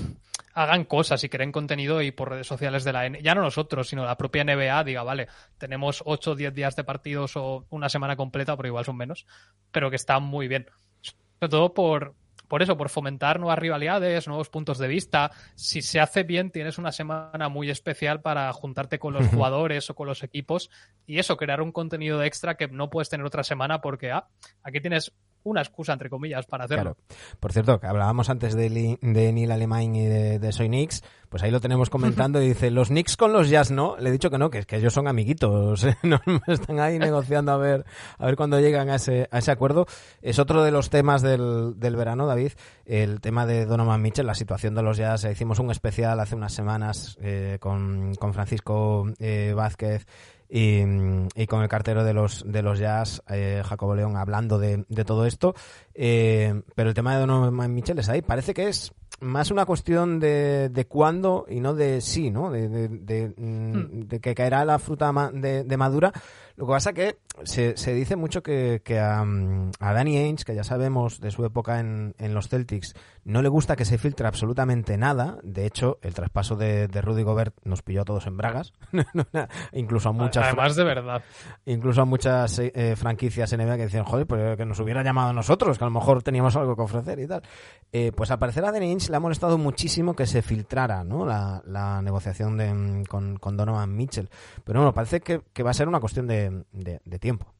hagan cosas y creen contenido y por redes sociales de la N ya no nosotros, sino la propia NBA diga, vale, tenemos 8 o 10 días de partidos o una semana completa, pero igual son menos, pero que está muy bien. Sobre todo por, por eso, por fomentar nuevas rivalidades, nuevos puntos de vista. Si se hace bien, tienes una semana muy especial para juntarte con los jugadores o con los equipos y eso, crear un contenido extra que no puedes tener otra semana porque, ah, aquí tienes una excusa, entre comillas, para hacerlo. Por cierto, que hablábamos antes de, Neil Alemán y de, Soy Knicks, pues ahí lo tenemos comentando y dice, los Knicks con los Jazz no, le he dicho que no, que es que ellos son amiguitos, no están ahí negociando a ver a ver cuándo llegan a ese, a ese acuerdo. Es otro de los temas del, del verano, David, el tema de Donovan Mitchell, la situación de los Jazz. Hicimos un especial hace unas semanas eh, con, con Francisco eh, Vázquez y, con el cartero de los, de los Jazz, eh, Jacobo León, hablando de, de todo esto. Eh, pero el tema de Donovan Mitchell es ahí. Parece que es más una cuestión de, de cuándo y no de sí, ¿no? De, de, de, mm, hmm. que caerá la fruta de, madura. Lo que pasa que se, se dice mucho que, que a, a, Danny Ainge, que ya sabemos de su época en, en, los Celtics, no le gusta que se filtre absolutamente nada. De hecho, el traspaso de, de Rudy Gobert nos pilló a todos en bragas. incluso a muchas... Además de verdad. Incluso a muchas eh, franquicias NBA que decían, joder, pues que nos hubiera llamado a nosotros, que a lo mejor teníamos algo que ofrecer y tal. Eh, pues al parecer a Danny Ainge le ha molestado muchísimo que se filtrara ¿no? la, la negociación de, mm, con, con, Donovan Mitchell. Pero bueno, parece que, que va a ser una cuestión de, de, tiempo.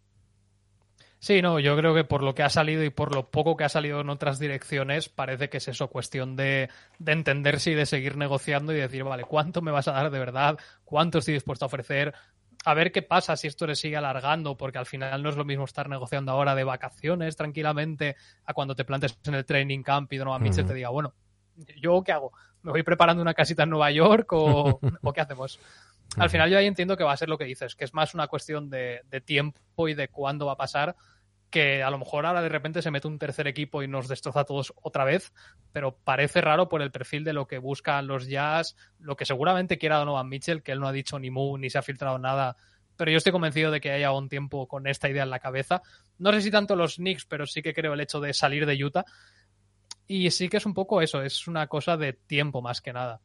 Sí, no, yo creo que por lo que ha salido y por lo poco que ha salido en otras direcciones, parece que es eso, cuestión de, de, entenderse y de seguir negociando y decir, vale, ¿cuánto me vas a dar de verdad? ¿Cuánto estoy dispuesto a ofrecer? A ver qué pasa si esto le sigue alargando, porque al final no es lo mismo estar negociando ahora de vacaciones tranquilamente a cuando te plantes en el training camp y Donovan Mitchell te diga, bueno, ¿yo qué hago? ¿Me voy preparando una casita en Nueva York o, qué hacemos? Al final yo ahí entiendo que va a ser lo que dices, que es más una cuestión de, tiempo y de cuándo va a pasar, que a lo mejor ahora de repente se mete un tercer equipo y nos destroza a todos otra vez, pero parece raro por el perfil de lo que buscan los Jazz, lo que seguramente quiera Donovan Mitchell, que él no ha dicho ni mu ni se ha filtrado nada, pero yo estoy convencido de que haya un tiempo con esta idea en la cabeza. No sé si tanto los Knicks, pero sí que creo el hecho de salir de Utah y sí que es un poco eso, es una cosa de tiempo más que nada.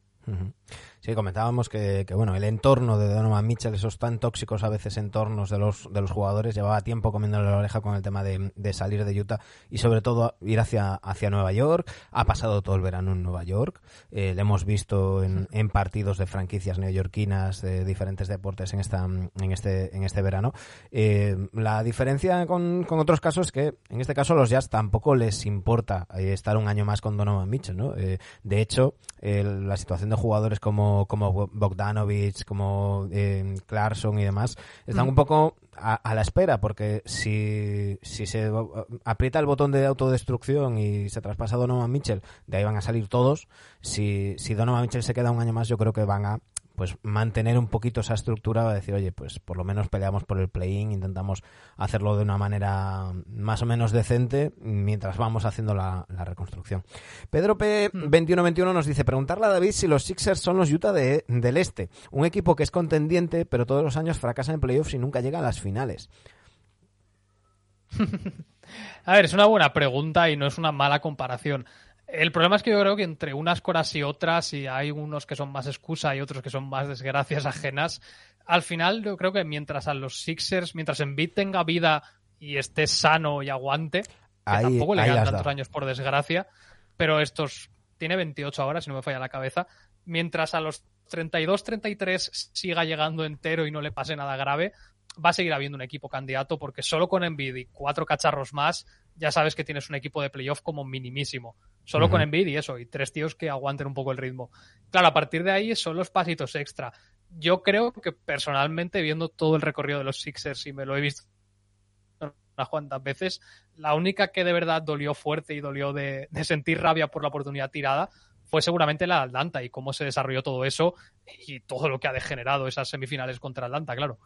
Sí, comentábamos que, bueno, el entorno de Donovan Mitchell, esos tan tóxicos a veces entornos de los, de los jugadores, llevaba tiempo comiéndole la oreja con el tema de, salir de Utah y sobre todo ir hacia, hacia Nueva York. Ha pasado todo el verano en Nueva York. Eh, lo hemos visto en, en, partidos de franquicias neoyorquinas de diferentes deportes en, esta, en, este, en este verano. Eh, la diferencia con, con, otros casos es que en este caso los Jazz tampoco les importa eh, estar un año más con Donovan Mitchell. ¿no? de hecho, la situación de jugadores como como, como Bogdanovich, como eh, Clarkson y demás, están un poco a, la espera, porque si, si se aprieta el botón de autodestrucción y se traspasa Donovan Mitchell, de ahí van a salir todos. Si, si Donovan Mitchell se queda un año más, yo creo que van a pues mantener un poquito esa estructura, decir, oye, pues por lo menos peleamos por el play-in, intentamos hacerlo de una manera más o menos decente mientras vamos haciendo la, reconstrucción. Pedro P2121 nos dice, preguntarle a David si los Sixers son los Utah de, del Este, un equipo que es contendiente, pero todos los años fracasa en playoffs y nunca llega a las finales. A ver, es una buena pregunta y no es una mala comparación. El problema es que yo creo que entre unas coras y otras, y hay unos que son más excusa y otros que son más desgracias ajenas, al final yo creo que mientras a los Sixers, mientras Embiid tenga vida y esté sano y aguante, que tampoco le quedan tantos años por desgracia, pero estos tiene 28 ahora, si no me falla la cabeza, mientras a los 32-33 siga llegando entero y no le pase nada grave, va a seguir habiendo un equipo candidato porque solo con Embiid y cuatro cacharros más ya sabes que tienes un equipo de playoff como minimísimo. Solo con Embiid y eso, y tres tíos que aguanten un poco el ritmo. Claro, a partir de ahí son los pasitos extra. Yo creo que personalmente, viendo todo el recorrido de los Sixers y me lo he visto unas cuantas veces, la única que de verdad dolió fuerte y dolió de sentir rabia por la oportunidad tirada fue seguramente la Atlanta y cómo se desarrolló todo eso y todo lo que ha degenerado esas semifinales contra Atlanta, claro.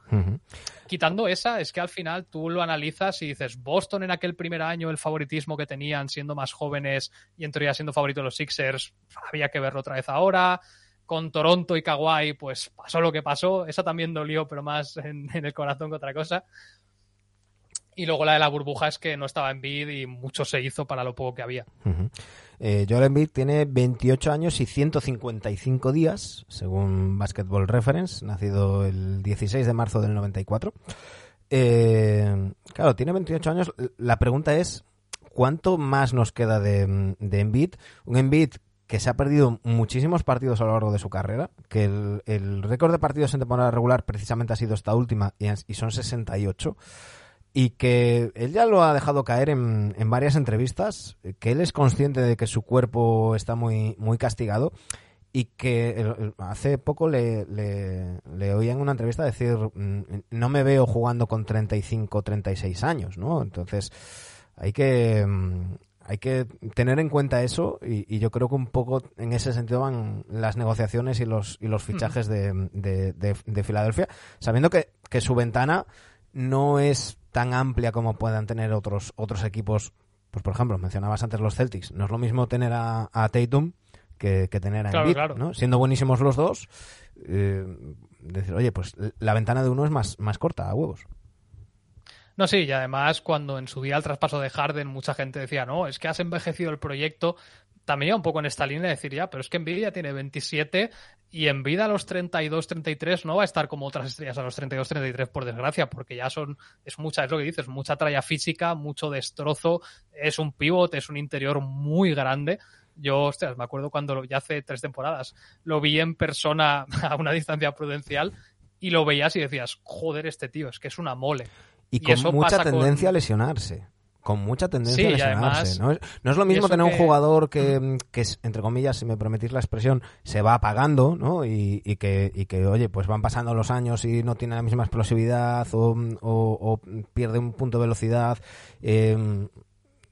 Quitando esa, es que al final tú lo analizas y dices, Boston en aquel primer año, el favoritismo que tenían siendo más jóvenes y en teoría siendo favorito de los Sixers, había que verlo otra vez ahora. Con Toronto y Kawhi, pues pasó lo que pasó. Esa también dolió, pero más en, el corazón que otra cosa. Y luego la de la burbuja es que no estaba en bid y mucho se hizo para lo poco que había. Eh, Joel Embiid tiene 28 años y 155 días, según Basketball Reference, nacido el 16 de marzo del 94. Eh, claro, tiene 28 años. La pregunta es, ¿cuánto más nos queda de, de Embiid? Un Embiid que se ha perdido muchísimos partidos a lo largo de su carrera, que el, récord de partidos en temporada regular precisamente ha sido esta última y, y son 68 y que él ya lo ha dejado caer en, en, varias entrevistas, que él es consciente de que su cuerpo está muy, muy castigado y que hace poco le, le, oía en una entrevista decir, mm, no me veo jugando con 35, 36 años, ¿no? Entonces hay que, mm, hay que tener en cuenta eso y, yo creo que un poco en ese sentido van las negociaciones y los, y los fichajes de, de, de, Filadelfia, sabiendo que, que su ventana no es tan amplia como puedan tener otros, otros equipos. Pues por ejemplo, mencionabas antes los Celtics. No es lo mismo tener a, Tatum que, tener a Embiid, ¿no? Siendo buenísimos los dos, eh, decir, oye, pues la ventana de uno es más, más corta, a huevos. No, sí, y además cuando en su día el traspaso de Harden mucha gente decía, no, es que has envejecido el proyecto, también iba un poco en esta línea de decir, ya, pero es que Nvidia tiene 27 y en vida a los 32, 33 no va a estar como otras estrellas a los 32, 33 por desgracia, porque ya son, es mucha, es lo que dices, mucha tralla física, mucho destrozo, es un pivot, es un interior muy grande. Yo, ostras, me acuerdo cuando ya hace tres temporadas lo vi en persona a una distancia prudencial y lo veías y decías, joder, este tío, es que es una mole. Y, con mucha tendencia a lesionarse con mucha tendencia a lesionarse. ¿no? es lo mismo tener un jugador que, que, entre comillas, si me permitís la expresión, se va apagando, ¿no? Y, y, que, y que, oye, pues van pasando los años y no tiene la misma explosividad o, o, pierde un punto de velocidad. Eh,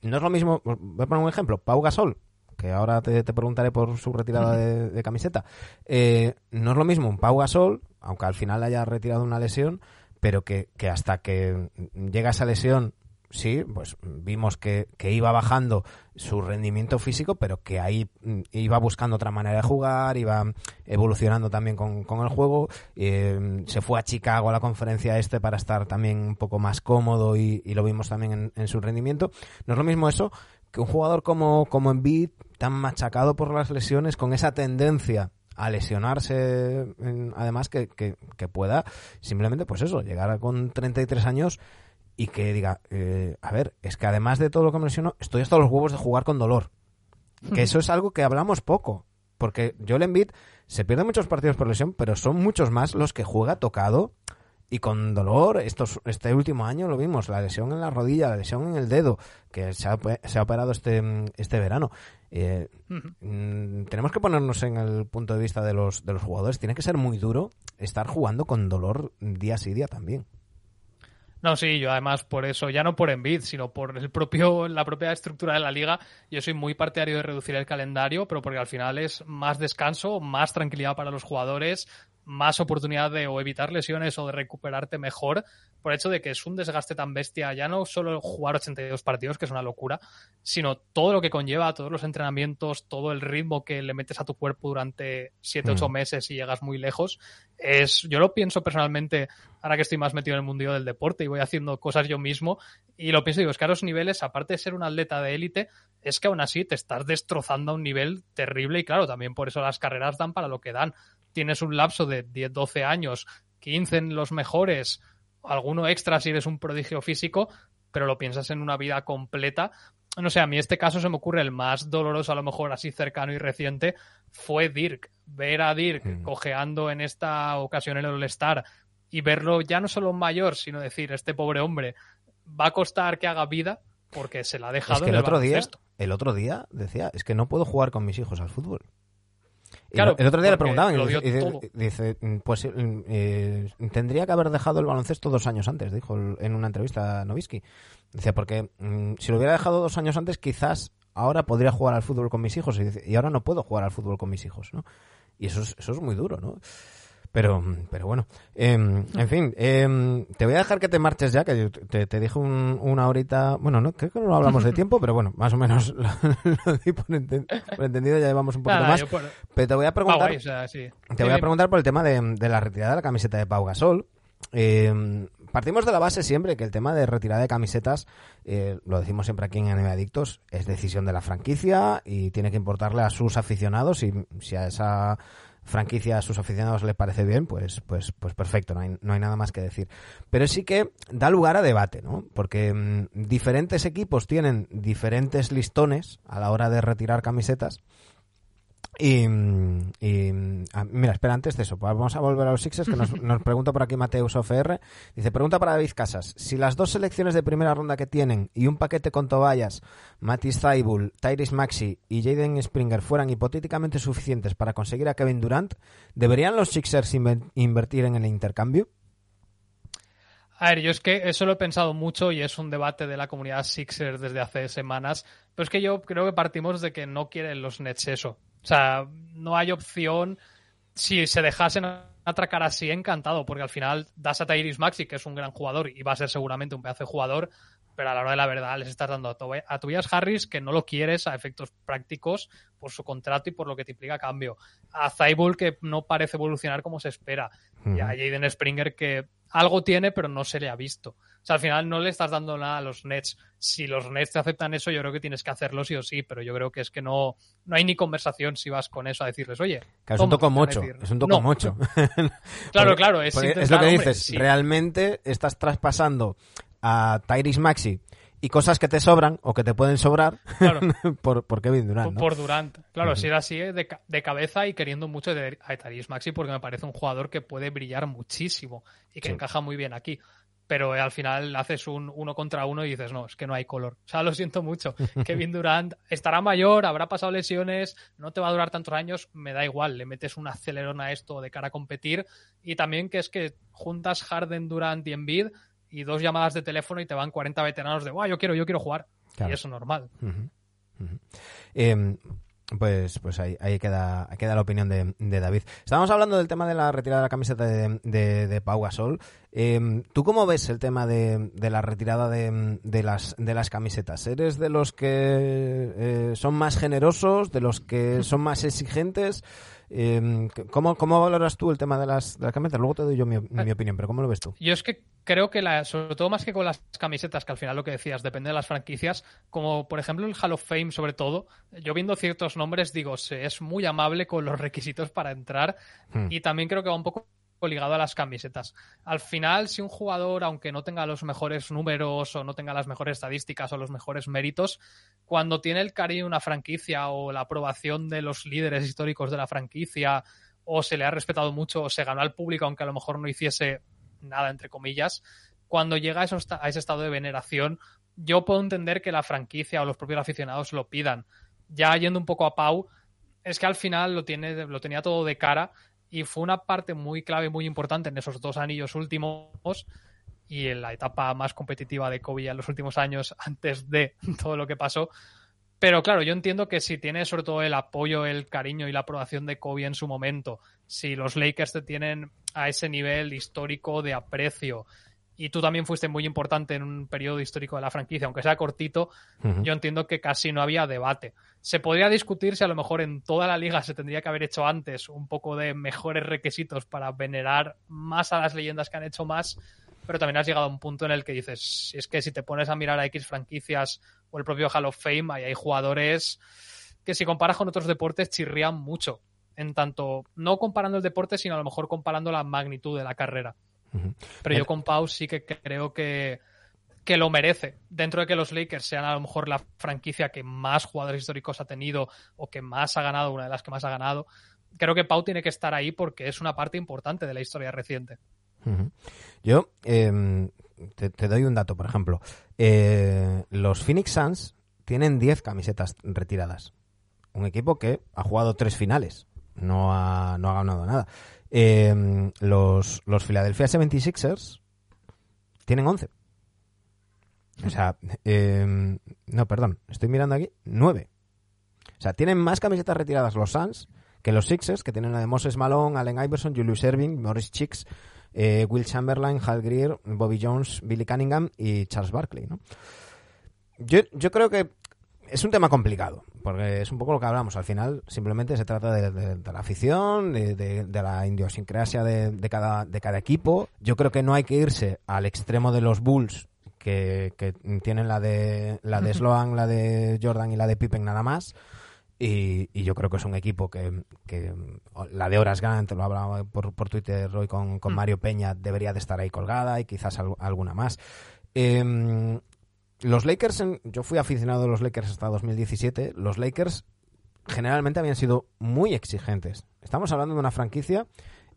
no es lo mismo, voy a poner un ejemplo, Pau Gasol, que ahora te, preguntaré por su retirada de, camiseta. Eh, no es lo mismo un Pau Gasol, aunque al final haya retirado una lesión, pero que, que hasta que llega esa lesión sí, pues vimos que, iba bajando su rendimiento físico, pero que ahí mm, iba buscando otra manera de jugar, iba evolucionando también con, el juego. Eh, se fue a Chicago a la conferencia este para estar también un poco más cómodo y, lo vimos también en, su rendimiento. No es lo mismo eso que un jugador como, como tan machacado por las lesiones, con esa tendencia a lesionarse, además que, que, que pueda simplemente, pues eso, llegar con 33 años y que diga, eh, a ver, es que además de todo lo que menciono, estoy hasta los huevos de jugar con dolor. Que eso es algo que hablamos poco. Porque Joel Embiid se pierde muchos partidos por lesión, pero son muchos más los que juega tocado y con dolor. Estos, este último año lo vimos, la lesión en la rodilla, la lesión en el dedo, que se ha, se ha operado este, este verano. Eh, mm, tenemos que ponernos en el punto de vista de los, de los jugadores. Tiene que ser muy duro estar jugando con dolor día sí día también. No, sí, yo además por eso, ya no por Envid, sino por el propio, la propia estructura de la liga, yo soy muy partidario de reducir el calendario, pero porque al final es más descanso, más tranquilidad para los jugadores, más oportunidad de o evitar lesiones o de recuperarte mejor por el hecho de que es un desgaste tan bestia, ya no solo jugar 82 partidos, que es una locura, sino todo lo que conlleva, todos los entrenamientos, todo el ritmo que le metes a tu cuerpo durante 7, 8 mm. meses y llegas muy lejos. Es, yo lo pienso personalmente, ahora que estoy más metido en el mundo del deporte y voy haciendo cosas yo mismo, y lo pienso digo, es que a los niveles, aparte de ser un atleta de élite, es que aún así te estás destrozando a un nivel terrible y claro, también por eso las carreras dan para lo que dan tienes un lapso de 10, 12 años, 15 en los mejores, alguno extra si eres un prodigio físico, pero lo piensas en una vida completa. No sé, a mí este caso se me ocurre el más doloroso, a lo mejor así cercano y reciente, fue Dirk. Ver a Dirk mm. cojeando en esta ocasión el All-Star y verlo ya no solo mayor, sino decir, este pobre hombre va a costar que haga vida porque se la ha dejado el, el otro día el otro día decía es que no puedo jugar con mis hijos al fútbol el otro día le preguntaban y dice, pues mm, eh, tendría que haber dejado el baloncesto dos años antes, dijo en una entrevista a Novisky. Dice, porque mm, si lo hubiera dejado dos años antes, quizás ahora podría jugar al fútbol con mis hijos y, y ahora no puedo jugar al fútbol con mis hijos, ¿no? Y eso es, eso es muy duro, ¿no? Pero, pero bueno, em, en fin, em, te voy a dejar que te marches ya, que te, te dije una horita, bueno, no creo que no hablamos de tiempo, pero bueno, más o menos lo, di por, entendido, ya llevamos un poquito más. Pero te voy a preguntar, te voy a preguntar por el tema de, de, la retirada de la camiseta de Pau Gasol. Eh, partimos de la base siempre que el tema de retirada de camisetas, eh, lo decimos siempre aquí en Anime Adictos, es decisión de la franquicia y tiene que importarle a sus aficionados y si a esa franquicia a sus aficionados le parece bien, pues, pues, pues perfecto, no hay, no hay nada más que decir. Pero sí que da lugar a debate, ¿no? Porque mm, diferentes equipos tienen diferentes listones a la hora de retirar camisetas y, ah, mira, espera, antes de eso, pues vamos a volver a los Sixers, que nos, pregunta por aquí Mateus OFR. Dice, pregunta para David Casas, si las dos selecciones de primera ronda que tienen y un paquete con Tobayas, Matisse Zaibul, Tyrese Maxi y Jaden Springer fueran hipotéticamente suficientes para conseguir a Kevin Durant, ¿deberían los Sixers invertir en el intercambio? A ver, yo es que eso lo he pensado mucho y es un debate de la comunidad Sixers desde hace semanas, pero es que yo creo que partimos de que no quieren los Nets eso. O sea, no hay opción. Si se dejasen atracar así, encantado, porque al final das a Tyrese Maxi, que es un gran jugador y va a ser seguramente un pedazo de jugador, pero a la hora de la verdad les estás dando a Tobias Harris que no lo quieres a efectos prácticos por su contrato y por lo que te implica cambio. A Zaibul que no parece evolucionar como se espera. Y a Jaden Springer que algo tiene pero no se le ha visto. Sea, al final no le estás dando nada a los Nets. Si los Nets te aceptan eso, yo creo que tienes que hacerlo sí o sí, pero yo creo que es que no, no hay ni conversation si vas con eso a decirles, oye. es un toco mocho. Es un toco mocho. claro, claro. Es, es lo que dices. Realmente estás traspasando a Tyrese Maxi y cosas que te sobran o que te pueden sobrar por, por, Kevin Durant. Por Durant. Claro, si era así de, de, cabeza y queriendo mucho de, a Tyrese Maxi porque me parece un jugador que puede brillar muchísimo y que encaja muy bien aquí. Pero al final haces un uno contra uno y dices, no, es que no hay color. O sea, lo siento mucho. Kevin Durant estará mayor, habrá pasado lesiones, no te va a durar tantos años, me da igual. Le metes un acelerón a esto de cara a competir. Y también que es que juntas Harden, Durant y Embiid y dos llamadas de teléfono y te van 40 veteranos de, guau, yo quiero, yo quiero jugar. Y eso es normal. Em, pues, pues ahí, ahí queda, queda la opinión de, David. Estábamos hablando del tema de la retirada de la camiseta de, Pau Gasol. Em, ¿Tú cómo ves el tema de, la retirada de, las, de las camisetas? ¿Eres de los que eh, son más generosos, de los que son más exigentes? Eh, ¿cómo, ¿Cómo valoras tú el tema de las, de las camisetas? Luego te doy yo mi, mi, opinión, pero ¿cómo lo ves tú? Yo es que creo que, la, sobre todo más que con las camisetas, que al final lo que decías, depende de las franquicias, como por ejemplo el Hall of Fame, sobre todo, yo viendo ciertos nombres digo, se es muy amable con los requisitos para entrar hmm. y también creo que va un poco ligado a las camisetas. Al final, si un jugador, aunque no tenga los mejores números o no tenga las mejores estadísticas o los mejores méritos, cuando tiene el cariño de una franquicia o la aprobación de los líderes históricos de la franquicia o se le ha respetado mucho o se ganó al público, aunque a lo mejor no hiciese nada entre comillas, cuando llega a, a ese estado de veneración, yo puedo entender que la franquicia o los propios aficionados lo pidan. Ya yendo un poco a Pau, es que al final lo, tiene, lo tenía todo de cara y fue una parte muy clave, muy importante en esos dos anillos últimos y en la etapa más competitiva de Kobe en los últimos años antes de todo lo que pasó. Pero claro, yo entiendo que si tiene sobre todo el apoyo, el cariño y la aprobación de Kobe en su momento, si los Lakers te tienen a ese nivel histórico de aprecio, y tú también fuiste muy importante en un periodo histórico de la franquicia, aunque sea cortito, yo entiendo que casi no había debate. Se podría discutir si a lo mejor en toda la liga se tendría que haber hecho antes un poco de mejores requisitos para venerar más a las leyendas que han hecho más, pero también has llegado a un punto en el que dices, es que si te pones a mirar a X franquicias o el propio Hall of Fame, ahí hay jugadores que si comparas con otros deportes chirrían mucho. En tanto, no comparando el deporte, sino a lo mejor comparando la magnitud de la carrera. Pero yo con Pau sí que creo que, que lo merece. Dentro de que los Lakers sean a lo mejor la franquicia que más jugadores históricos ha tenido o que más ha ganado, una de las que más ha ganado, creo que Pau tiene que estar ahí porque es una parte importante de la historia reciente. Yo em, te, doy un dato, por ejemplo. Eh, los Phoenix Suns tienen 10 camisetas retiradas. Un equipo que ha jugado tres finales. No ha, no ha ganado nada. Eh, los, los Philadelphia 76ers tienen 11. O sea, em, no, perdón, estoy mirando aquí, 9. O sea, tienen más camisetas retiradas los Suns que los Sixers, que tienen la de Moses Malone, Allen Iverson, Julius Erving, Morris Chicks, eh, Will Chamberlain, Hal Greer, Bobby Jones, Billy Cunningham y Charles Barkley, ¿no? Yo, yo creo que es un tema complicado, porque es un poco lo que hablamos. Al final, simplemente se trata de, la afición, de, la idiosincrasia de, cada, de cada equipo. Yo creo que no hay que irse al extremo de los Bulls, que, tienen la de, la de Sloan, la de Jordan y la de Pippen nada más. Y, yo creo que es un equipo que, la de Horas Gant, lo hablaba por, por Twitter hoy con, con, mm. Mario Peña, debería de estar ahí colgada y quizás alguna más. Eh, los Lakers, yo fui aficionado a los Lakers hasta 2017, los Lakers generalmente habían sido muy exigentes. Estamos hablando de una franquicia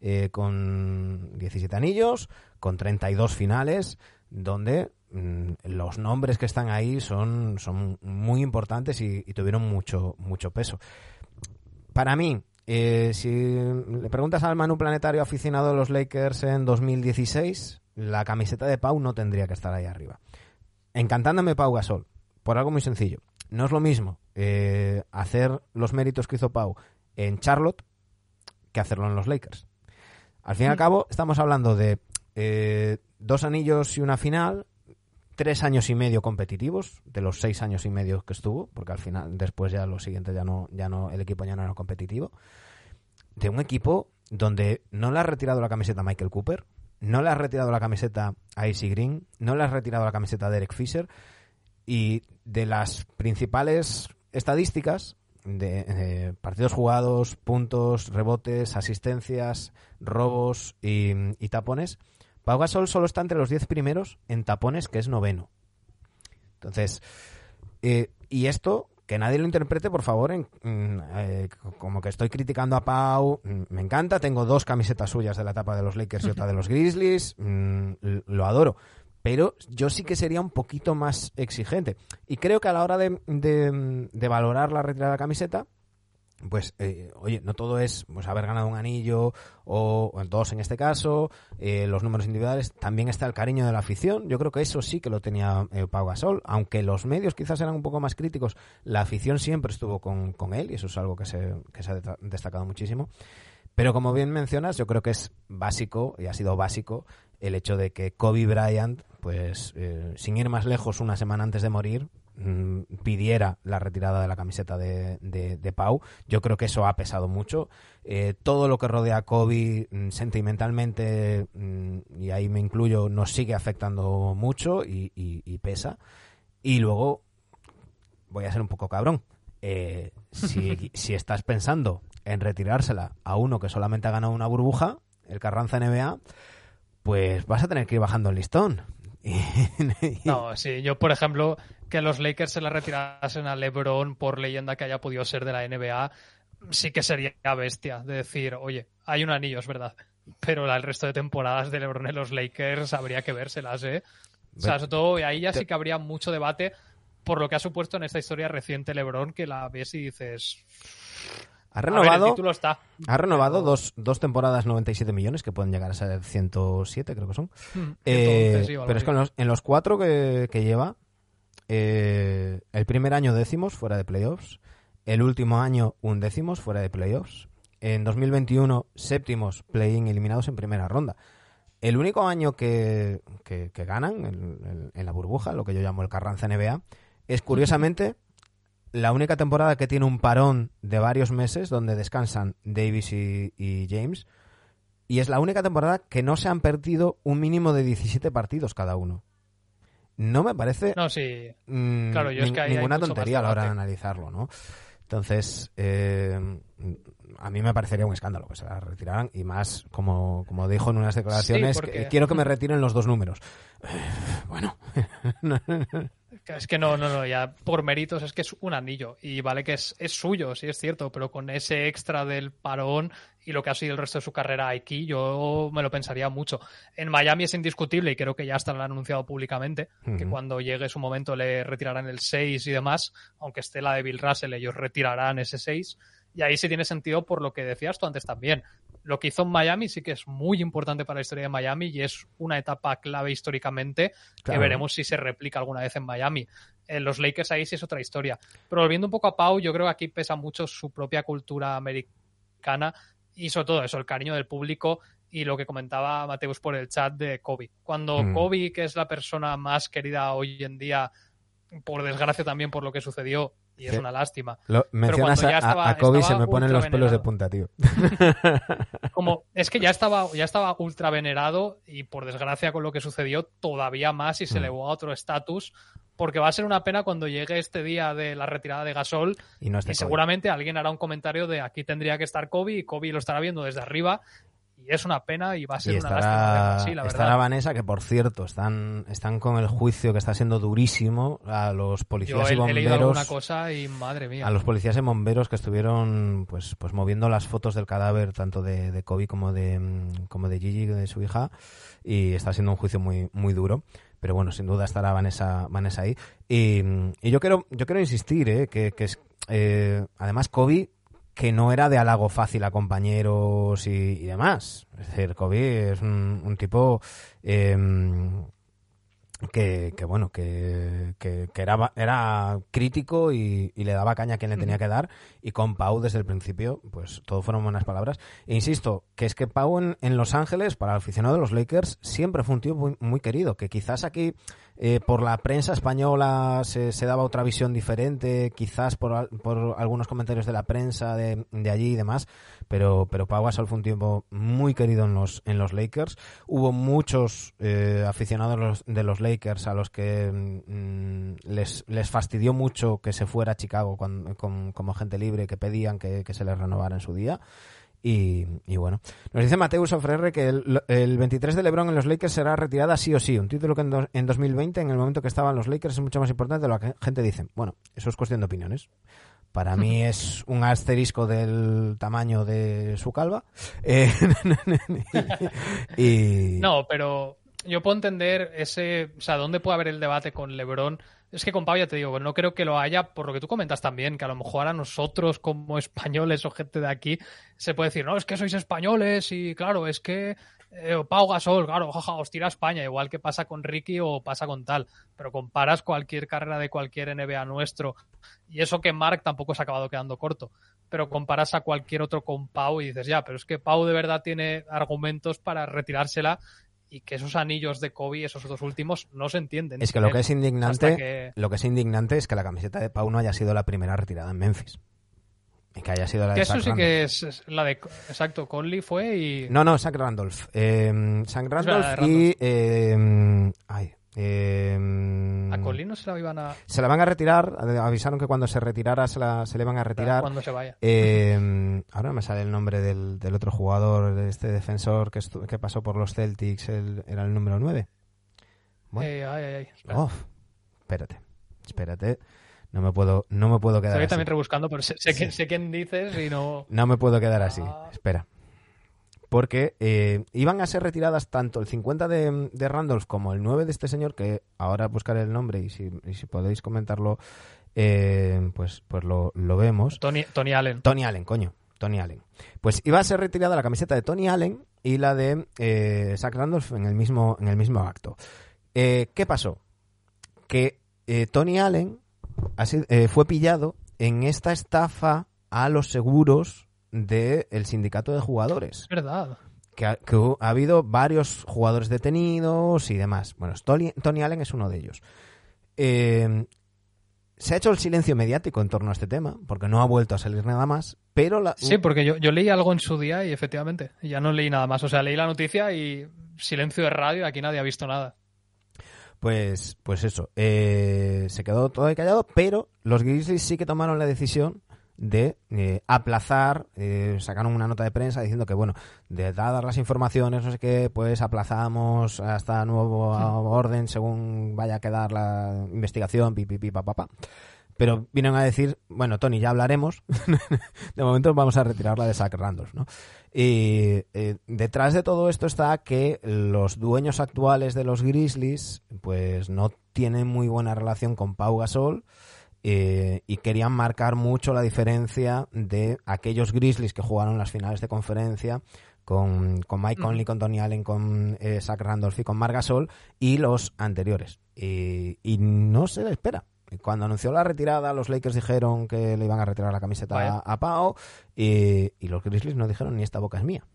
eh, con 17 anillos, con 32 finales, donde mm, los nombres que están ahí son, son muy importantes y, tuvieron mucho, mucho peso. Para mí, eh, si le preguntas al Manu Planetario aficionado a los Lakers en 2016, la camiseta de Pau no tendría que estar ahí arriba encantándome Pau Gasol, por algo muy sencillo. No es lo mismo eh, hacer los méritos que hizo Pau en Charlotte que hacerlo en los Lakers. Al fin y al cabo, estamos hablando de eh, dos anillos y una final, tres años y medio competitivos, de los seis años y medio que estuvo, porque al final, después ya lo siguiente ya no, ya no, el equipo ya no era competitivo, de un equipo donde no le ha retirado la camiseta a Michael Cooper, no le has retirado la camiseta a Icy Green, no le has retirado la camiseta a Derek Fisher y de las principales estadísticas de partidos jugados, puntos, rebotes, asistencias, robos y, tapones, Pau Gasol solo está entre los 10 primeros en tapones, que es noveno. Entonces, eh, y esto que nadie lo interprete, por favor, en, eh, como que estoy criticando a Pau. Mm, me encanta, tengo dos camisetas suyas de la etapa de los Lakers y otra de los Grizzlies. Mm, lo adoro. Pero yo sí que sería un poquito más exigente. Y creo que a la hora de, de valorar la retirada de la camiseta, pues eh, oye, no todo es pues, haber ganado un anillo o, dos en este caso, eh, los números individuales, también está el cariño de la afición. Yo creo que eso sí que lo tenía eh, Pau Gasol, aunque los medios quizás eran un poco más críticos, la afición siempre estuvo con, con él y eso es algo que se, que se ha destacado muchísimo. Pero como bien mencionas, yo creo que es básico y ha sido básico el hecho de que Kobe Bryant, pues sin ir más lejos, una semana antes de morir, Mm, pidiera la retirada de la camiseta de, de, Pau. Yo creo que eso ha pesado mucho. Eh, todo lo que rodea a Kobe mm, sentimentalmente, mm, y ahí me incluyo, nos sigue afectando mucho y, pesa. Y luego, voy a ser un poco cabrón. Eh, si, si estás pensando en retirársela a uno que solamente ha ganado una burbuja, el Carranza NBA, pues vas a tener que ir bajando el listón. no, sí, yo por ejemplo, que los Lakers se la retirasen a LeBron por leyenda que haya podido ser de la NBA, sí que sería bestia de decir, oye, hay un anillo, es verdad. pero el resto de temporadas de LeBron en los Lakers habría que vérselas, ¿eh? O sea, sobre todo ahí ya sí que habría mucho debate por lo que ha supuesto en esta historia reciente LeBron, que la ves y dices. Ha renovado, está. Ha renovado dos, dos, temporadas 97 millones, que pueden llegar a ser 107, creo que son. Hmm, eh, pero es que en los, en los cuatro que, que lleva, eh, el primer año décimos fuera de playoffs, el último año undécimos fuera de playoffs, en 2021 séptimos play-in eliminados en primera ronda. El único año que, que, ganan en, en, la burbuja, lo que yo llamo el Carranza NBA, es curiosamente la única temporada que tiene un parón de varios meses donde descansan Davis y, James. Y es la única temporada que no se han perdido un mínimo de 17 partidos cada uno. No me parece no, sí. Mm, claro, yo es que ninguna tontería a la hora de analizarlo, ¿no? Entonces, eh, a mí me parecería un escándalo que se la retiraran y más, como, como dijo en unas declaraciones, quiero que me retiren los dos números. bueno. Es que no, no, no, ya por méritos es que es un anillo y vale que es, es suyo, sí es cierto, pero con ese extra del parón y lo que ha sido el resto de su carrera aquí, yo me lo pensaría mucho. En Miami es indiscutible y creo que ya hasta lo han anunciado públicamente, que cuando llegue su momento le retirarán el 6 y demás, aunque esté la de Bill Russell, ellos retirarán ese 6 y ahí sí tiene sentido por lo que decías tú antes también. Lo que hizo en Miami sí que es muy importante para la historia de Miami y es una etapa clave históricamente que veremos si se replica alguna vez en Miami. En los Lakers ahí sí es otra historia. Pero volviendo un poco a Pau, yo creo que aquí pesa mucho su propia cultura americana y sobre todo eso, el cariño del público y lo que comentaba Mateus por el chat de Kobe. Cuando mm. Kobe, que es la persona más querida hoy en día, por desgracia también por lo que sucedió, y es una lástima. Lo, mencionas a, Kobe se me ponen los pelos de punta, tío. Como es que ya estaba, ya estaba ultra venerado y por desgracia con lo que sucedió todavía más y se mm. elevó a otro estatus porque va a ser una pena cuando llegue este día de la retirada de Gasol y, y seguramente alguien hará un comentario de aquí tendría que estar Kobe y Kobe lo estará viendo desde arriba y es una pena y va a ser una lástima sí, la verdad. Estará Vanessa, que por cierto, están, están con el juicio que está siendo durísimo a los policías y bomberos. cosa y madre mía. A los policías y bomberos que estuvieron pues, pues moviendo las fotos del cadáver tanto de, de Kobe como de, como de Gigi, de su hija, y está siendo un juicio muy, muy duro pero bueno, sin duda estará Vanessa, Vanessa ahí. Y, y yo quiero, yo quiero insistir, ¿eh? que, que es, eh, además Kobe que no era de halago fácil a compañeros y, demás. Es decir, Kobe es un, tipo em, que, bueno, que, era, era crítico y, le daba caña a quien le tenía que dar. Y con Pau desde el principio, pues todo fueron buenas palabras. E insisto, que es que Pau en, Los Ángeles, para el aficionado de los Lakers, siempre fue un tío muy querido. Que quizás aquí eh, por la prensa española se, daba otra visión diferente, quizás por, por algunos comentarios de la prensa de, allí y demás, pero, pero Pau Gasol fue un tiempo muy querido en los, en los Lakers. Hubo muchos eh, aficionados de los Lakers a los que mm, les, les fastidió mucho que se fuera a Chicago como gente libre, que pedían que se les renovara en su día. Y, bueno, nos dice Mateus Ofrerre que el, 23 de LeBron en los Lakers será retirada sí o sí. Un título que en, en 2020, en el momento que estaban los Lakers, es mucho más importante de lo que la gente dice. Bueno, eso es cuestión de opiniones. Para mí es un asterisco del tamaño de su calva. Eh, y... No, pero yo puedo entender ese, o sea, dónde puede haber el debate con LeBron es que con Pau ya te digo, no creo que lo haya, por lo que tú comentas también, que a lo mejor a nosotros como españoles o gente de aquí se puede decir, no, es que sois españoles y claro, es que eh, Pau Gasol, claro, os tira a España, igual que pasa con Ricky o pasa con tal, pero comparas cualquier carrera de cualquier NBA nuestro y eso que Mark tampoco se ha acabado quedando corto, pero comparas a cualquier otro con Pau y dices, ya, pero es que Pau de verdad tiene argumentos para retirársela y que esos anillos de Kobe, esos dos últimos, no se entienden. Es que lo que es indignante, lo que es indignante es que la camiseta de Pau no haya sido la primera retirada en Memphis. Y que haya sido la de Eso sí que es, la de. Exacto, Conley fue y. No, no, Zach Randolph. Eh, Zach Randolph y. Eh, ay, eh, a Colino se la iban a. Se la van a retirar. Avisaron que cuando se retirara se, la, se le van a retirar. Cuando se vaya. Eh, ahora me sale el nombre del, del otro jugador, de este defensor que, que pasó por los Celtics. era el número 9. Eh, ay, ay, ay. espérate. Espérate. No me puedo, no me puedo quedar Estoy así. también rebuscando, pero sé, sé, quién dices y no. No me puedo quedar así. Ah. Espera. Porque eh, iban a ser retiradas tanto el 50 de, de, Randolph como el 9 de este señor, que ahora buscaré el nombre y si, y si podéis comentarlo, eh, pues, pues lo, lo vemos. Tony, Tony Allen. Tony Allen, coño. Tony Allen. Pues iba a ser retirada la camiseta de Tony Allen y la de eh, Zach Randolph en el mismo, en el mismo acto. Eh, ¿Qué pasó? Que eh, Tony Allen así, fue pillado en esta estafa a los seguros del sindicato de jugadores. Es verdad. Que ha, que ha, habido varios jugadores detenidos y demás. Bueno, Tony, Tony Allen es uno de ellos. Eh, se ha hecho el silencio mediático en torno a este tema, porque no ha vuelto a salir nada más, pero... La... Sí, porque yo, yo, leí algo en su día y efectivamente, ya no leí nada más. O sea, leí la noticia y silencio de radio aquí nadie ha visto nada. Pues, pues eso, eh, se quedó todo callado, pero los Grizzlies sí que tomaron la decisión de eh, aplazar, eh, sacaron una nota de prensa diciendo que, bueno, de dadas las informaciones, no sé qué, pues aplazamos hasta nuevo sí. orden según vaya a quedar la investigación, pipipi, papá. Pero vienen a decir, bueno, Tony, ya hablaremos. de momento vamos a retirar la de Zach Randolph, ¿no? Y eh, detrás de todo esto está que los dueños actuales de los Grizzlies, pues no tienen muy buena relación con Pau Gasol. Eh, y querían marcar mucho la diferencia de aquellos Grizzlies que jugaron las finales de conferencia con, con Mike Conley, con Tony Allen, con eh, Zach Randolph y con Margasol y los anteriores. Y, y, no se le espera. Cuando anunció la retirada, los Lakers dijeron que le iban a retirar la camiseta a, a, Pau y, y, los Grizzlies no dijeron ni esta boca es mía.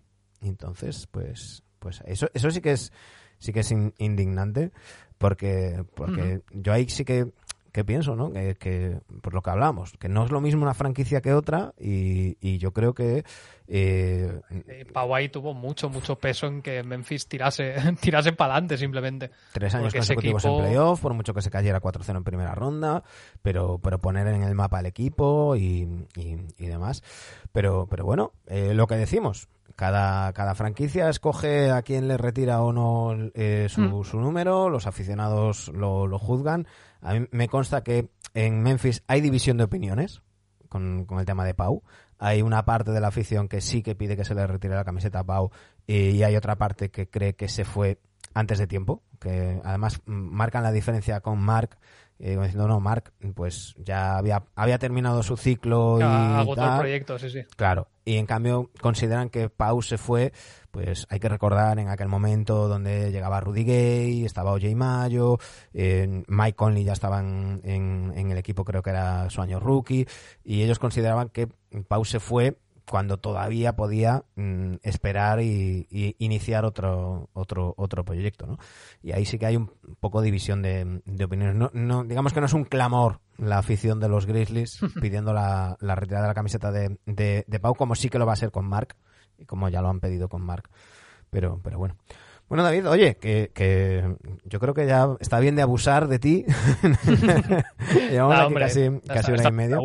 Entonces, pues, pues eso, eso sí que es sí que es indignante porque porque uh -huh. yo ahí sí que que pienso, ¿no? Que, que, por lo que hablamos, que no es lo mismo una franquicia que otra y, y yo creo que... Eh, eh, Pau ahí tuvo mucho, mucho peso en que Memphis tirase, tirase para adelante simplemente. Tres años consecutivos equipo... en playoff, por mucho que se cayera 4-0 en primera ronda, pero, pero poner en el mapa al equipo y, y, y demás. Pero, pero bueno, eh, lo que decimos, cada, cada franquicia escoge a quién le retira o no eh, su, mm. su, número, los aficionados lo, lo, juzgan. A mí me consta que en Memphis hay división de opiniones con, con, el tema de Pau. Hay una parte de la afición que sí que pide que se le retire la camiseta a Pau y hay otra parte que cree que se fue antes de tiempo, que además marcan la diferencia con Mark eh, diciendo, no, Mark, pues ya había, había terminado su ciclo y agotó el proyecto, sí, sí. Claro, y en cambio consideran que Pau se fue, pues hay que recordar en aquel momento donde llegaba Rudy Gay, estaba OJ Mayo, eh, Mike Conley ya estaba en, en, en, el equipo, creo que era su año rookie, y ellos consideraban que Pau se fue cuando todavía podía mm, esperar y, y, iniciar otro otro otro proyecto ¿no? y ahí sí que hay un poco de división de, de opiniones no, no, digamos que no es un clamor la afición de los Grizzlies pidiendo la, la retirada de la camiseta de, de, de, Pau como sí que lo va a ser con Mark y como ya lo han pedido con Mark pero pero bueno bueno, David, oye, que, que yo creo que ya está bien de abusar de ti. Llevamos no, aquí hombre, casi, casi está, hora está y media.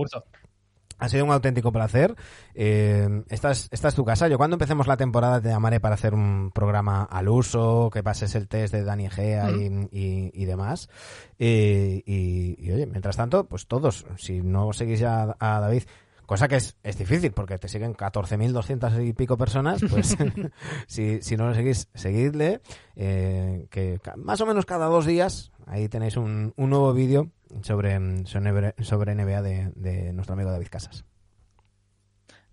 Ha sido un auténtico placer. Eh, esta, es, esta es tu casa. Yo cuando empecemos la temporada te llamaré para hacer un programa al uso, que pases el test de Dani Egea mm. y, y, y, demás. Eh, y, y, oye, mientras tanto, pues todos, si no seguís ya a David, cosa que es, es difícil porque te siguen 14.200 y pico personas, pues si, si no lo seguís, seguidle, eh, que más o menos cada dos días ahí tenéis un, un nuevo vídeo sobre, sobre NBA de, de, nuestro amigo David Casas.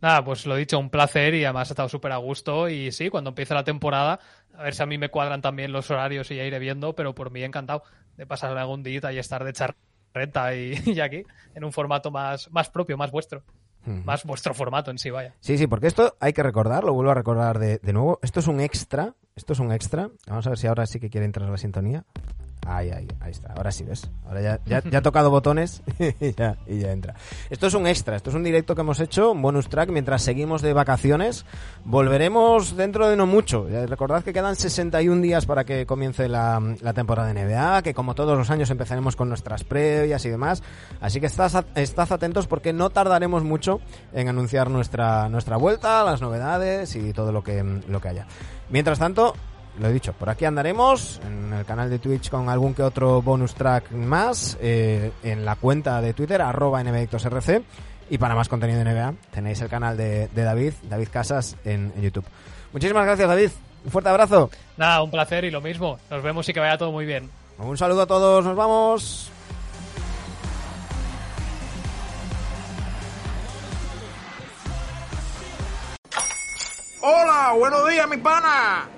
Nada, pues lo dicho, un placer y además ha estado súper a gusto y sí, cuando empiece la temporada, a ver si a mí me cuadran también los horarios y ya iré viendo, pero por mí encantado de pasar algún día y estar de charreta y, y aquí, en un formato más, más propio, más vuestro. Uh -huh. Más vuestro formato en sí, vaya. Sí, sí, porque esto hay que recordar, lo vuelvo a recordar de, de nuevo, esto es un extra, esto es un extra, vamos a ver si ahora sí que quiere entrar la sintonía. Ahí, ahí, ahí está. Ahora sí ves. Ahora ya, ya, ha tocado botones y, ya, ya entra. Esto es un extra, esto es un directo que hemos hecho, un bonus track mientras seguimos de vacaciones. Volveremos dentro de no mucho. Recordad que quedan 61 días para que comience la, la temporada de NBA, que como todos los años empezaremos con nuestras previas y demás. Así que estás, estás atentos porque no tardaremos mucho en anunciar nuestra, nuestra vuelta, las novedades y todo lo que, lo que haya. Mientras tanto, lo he dicho, por aquí andaremos en el canal de Twitch con algún que otro bonus track más, eh, en la cuenta de Twitter, arroba NBActosRC, y para más contenido de NBA tenéis el canal de, de David, David Casas, en, en, YouTube. Muchísimas gracias, David. Un fuerte abrazo. Nada, un placer y lo mismo. Nos vemos y que vaya todo muy bien. Un saludo a todos, nos vamos. Hola, buenos días, mi pana.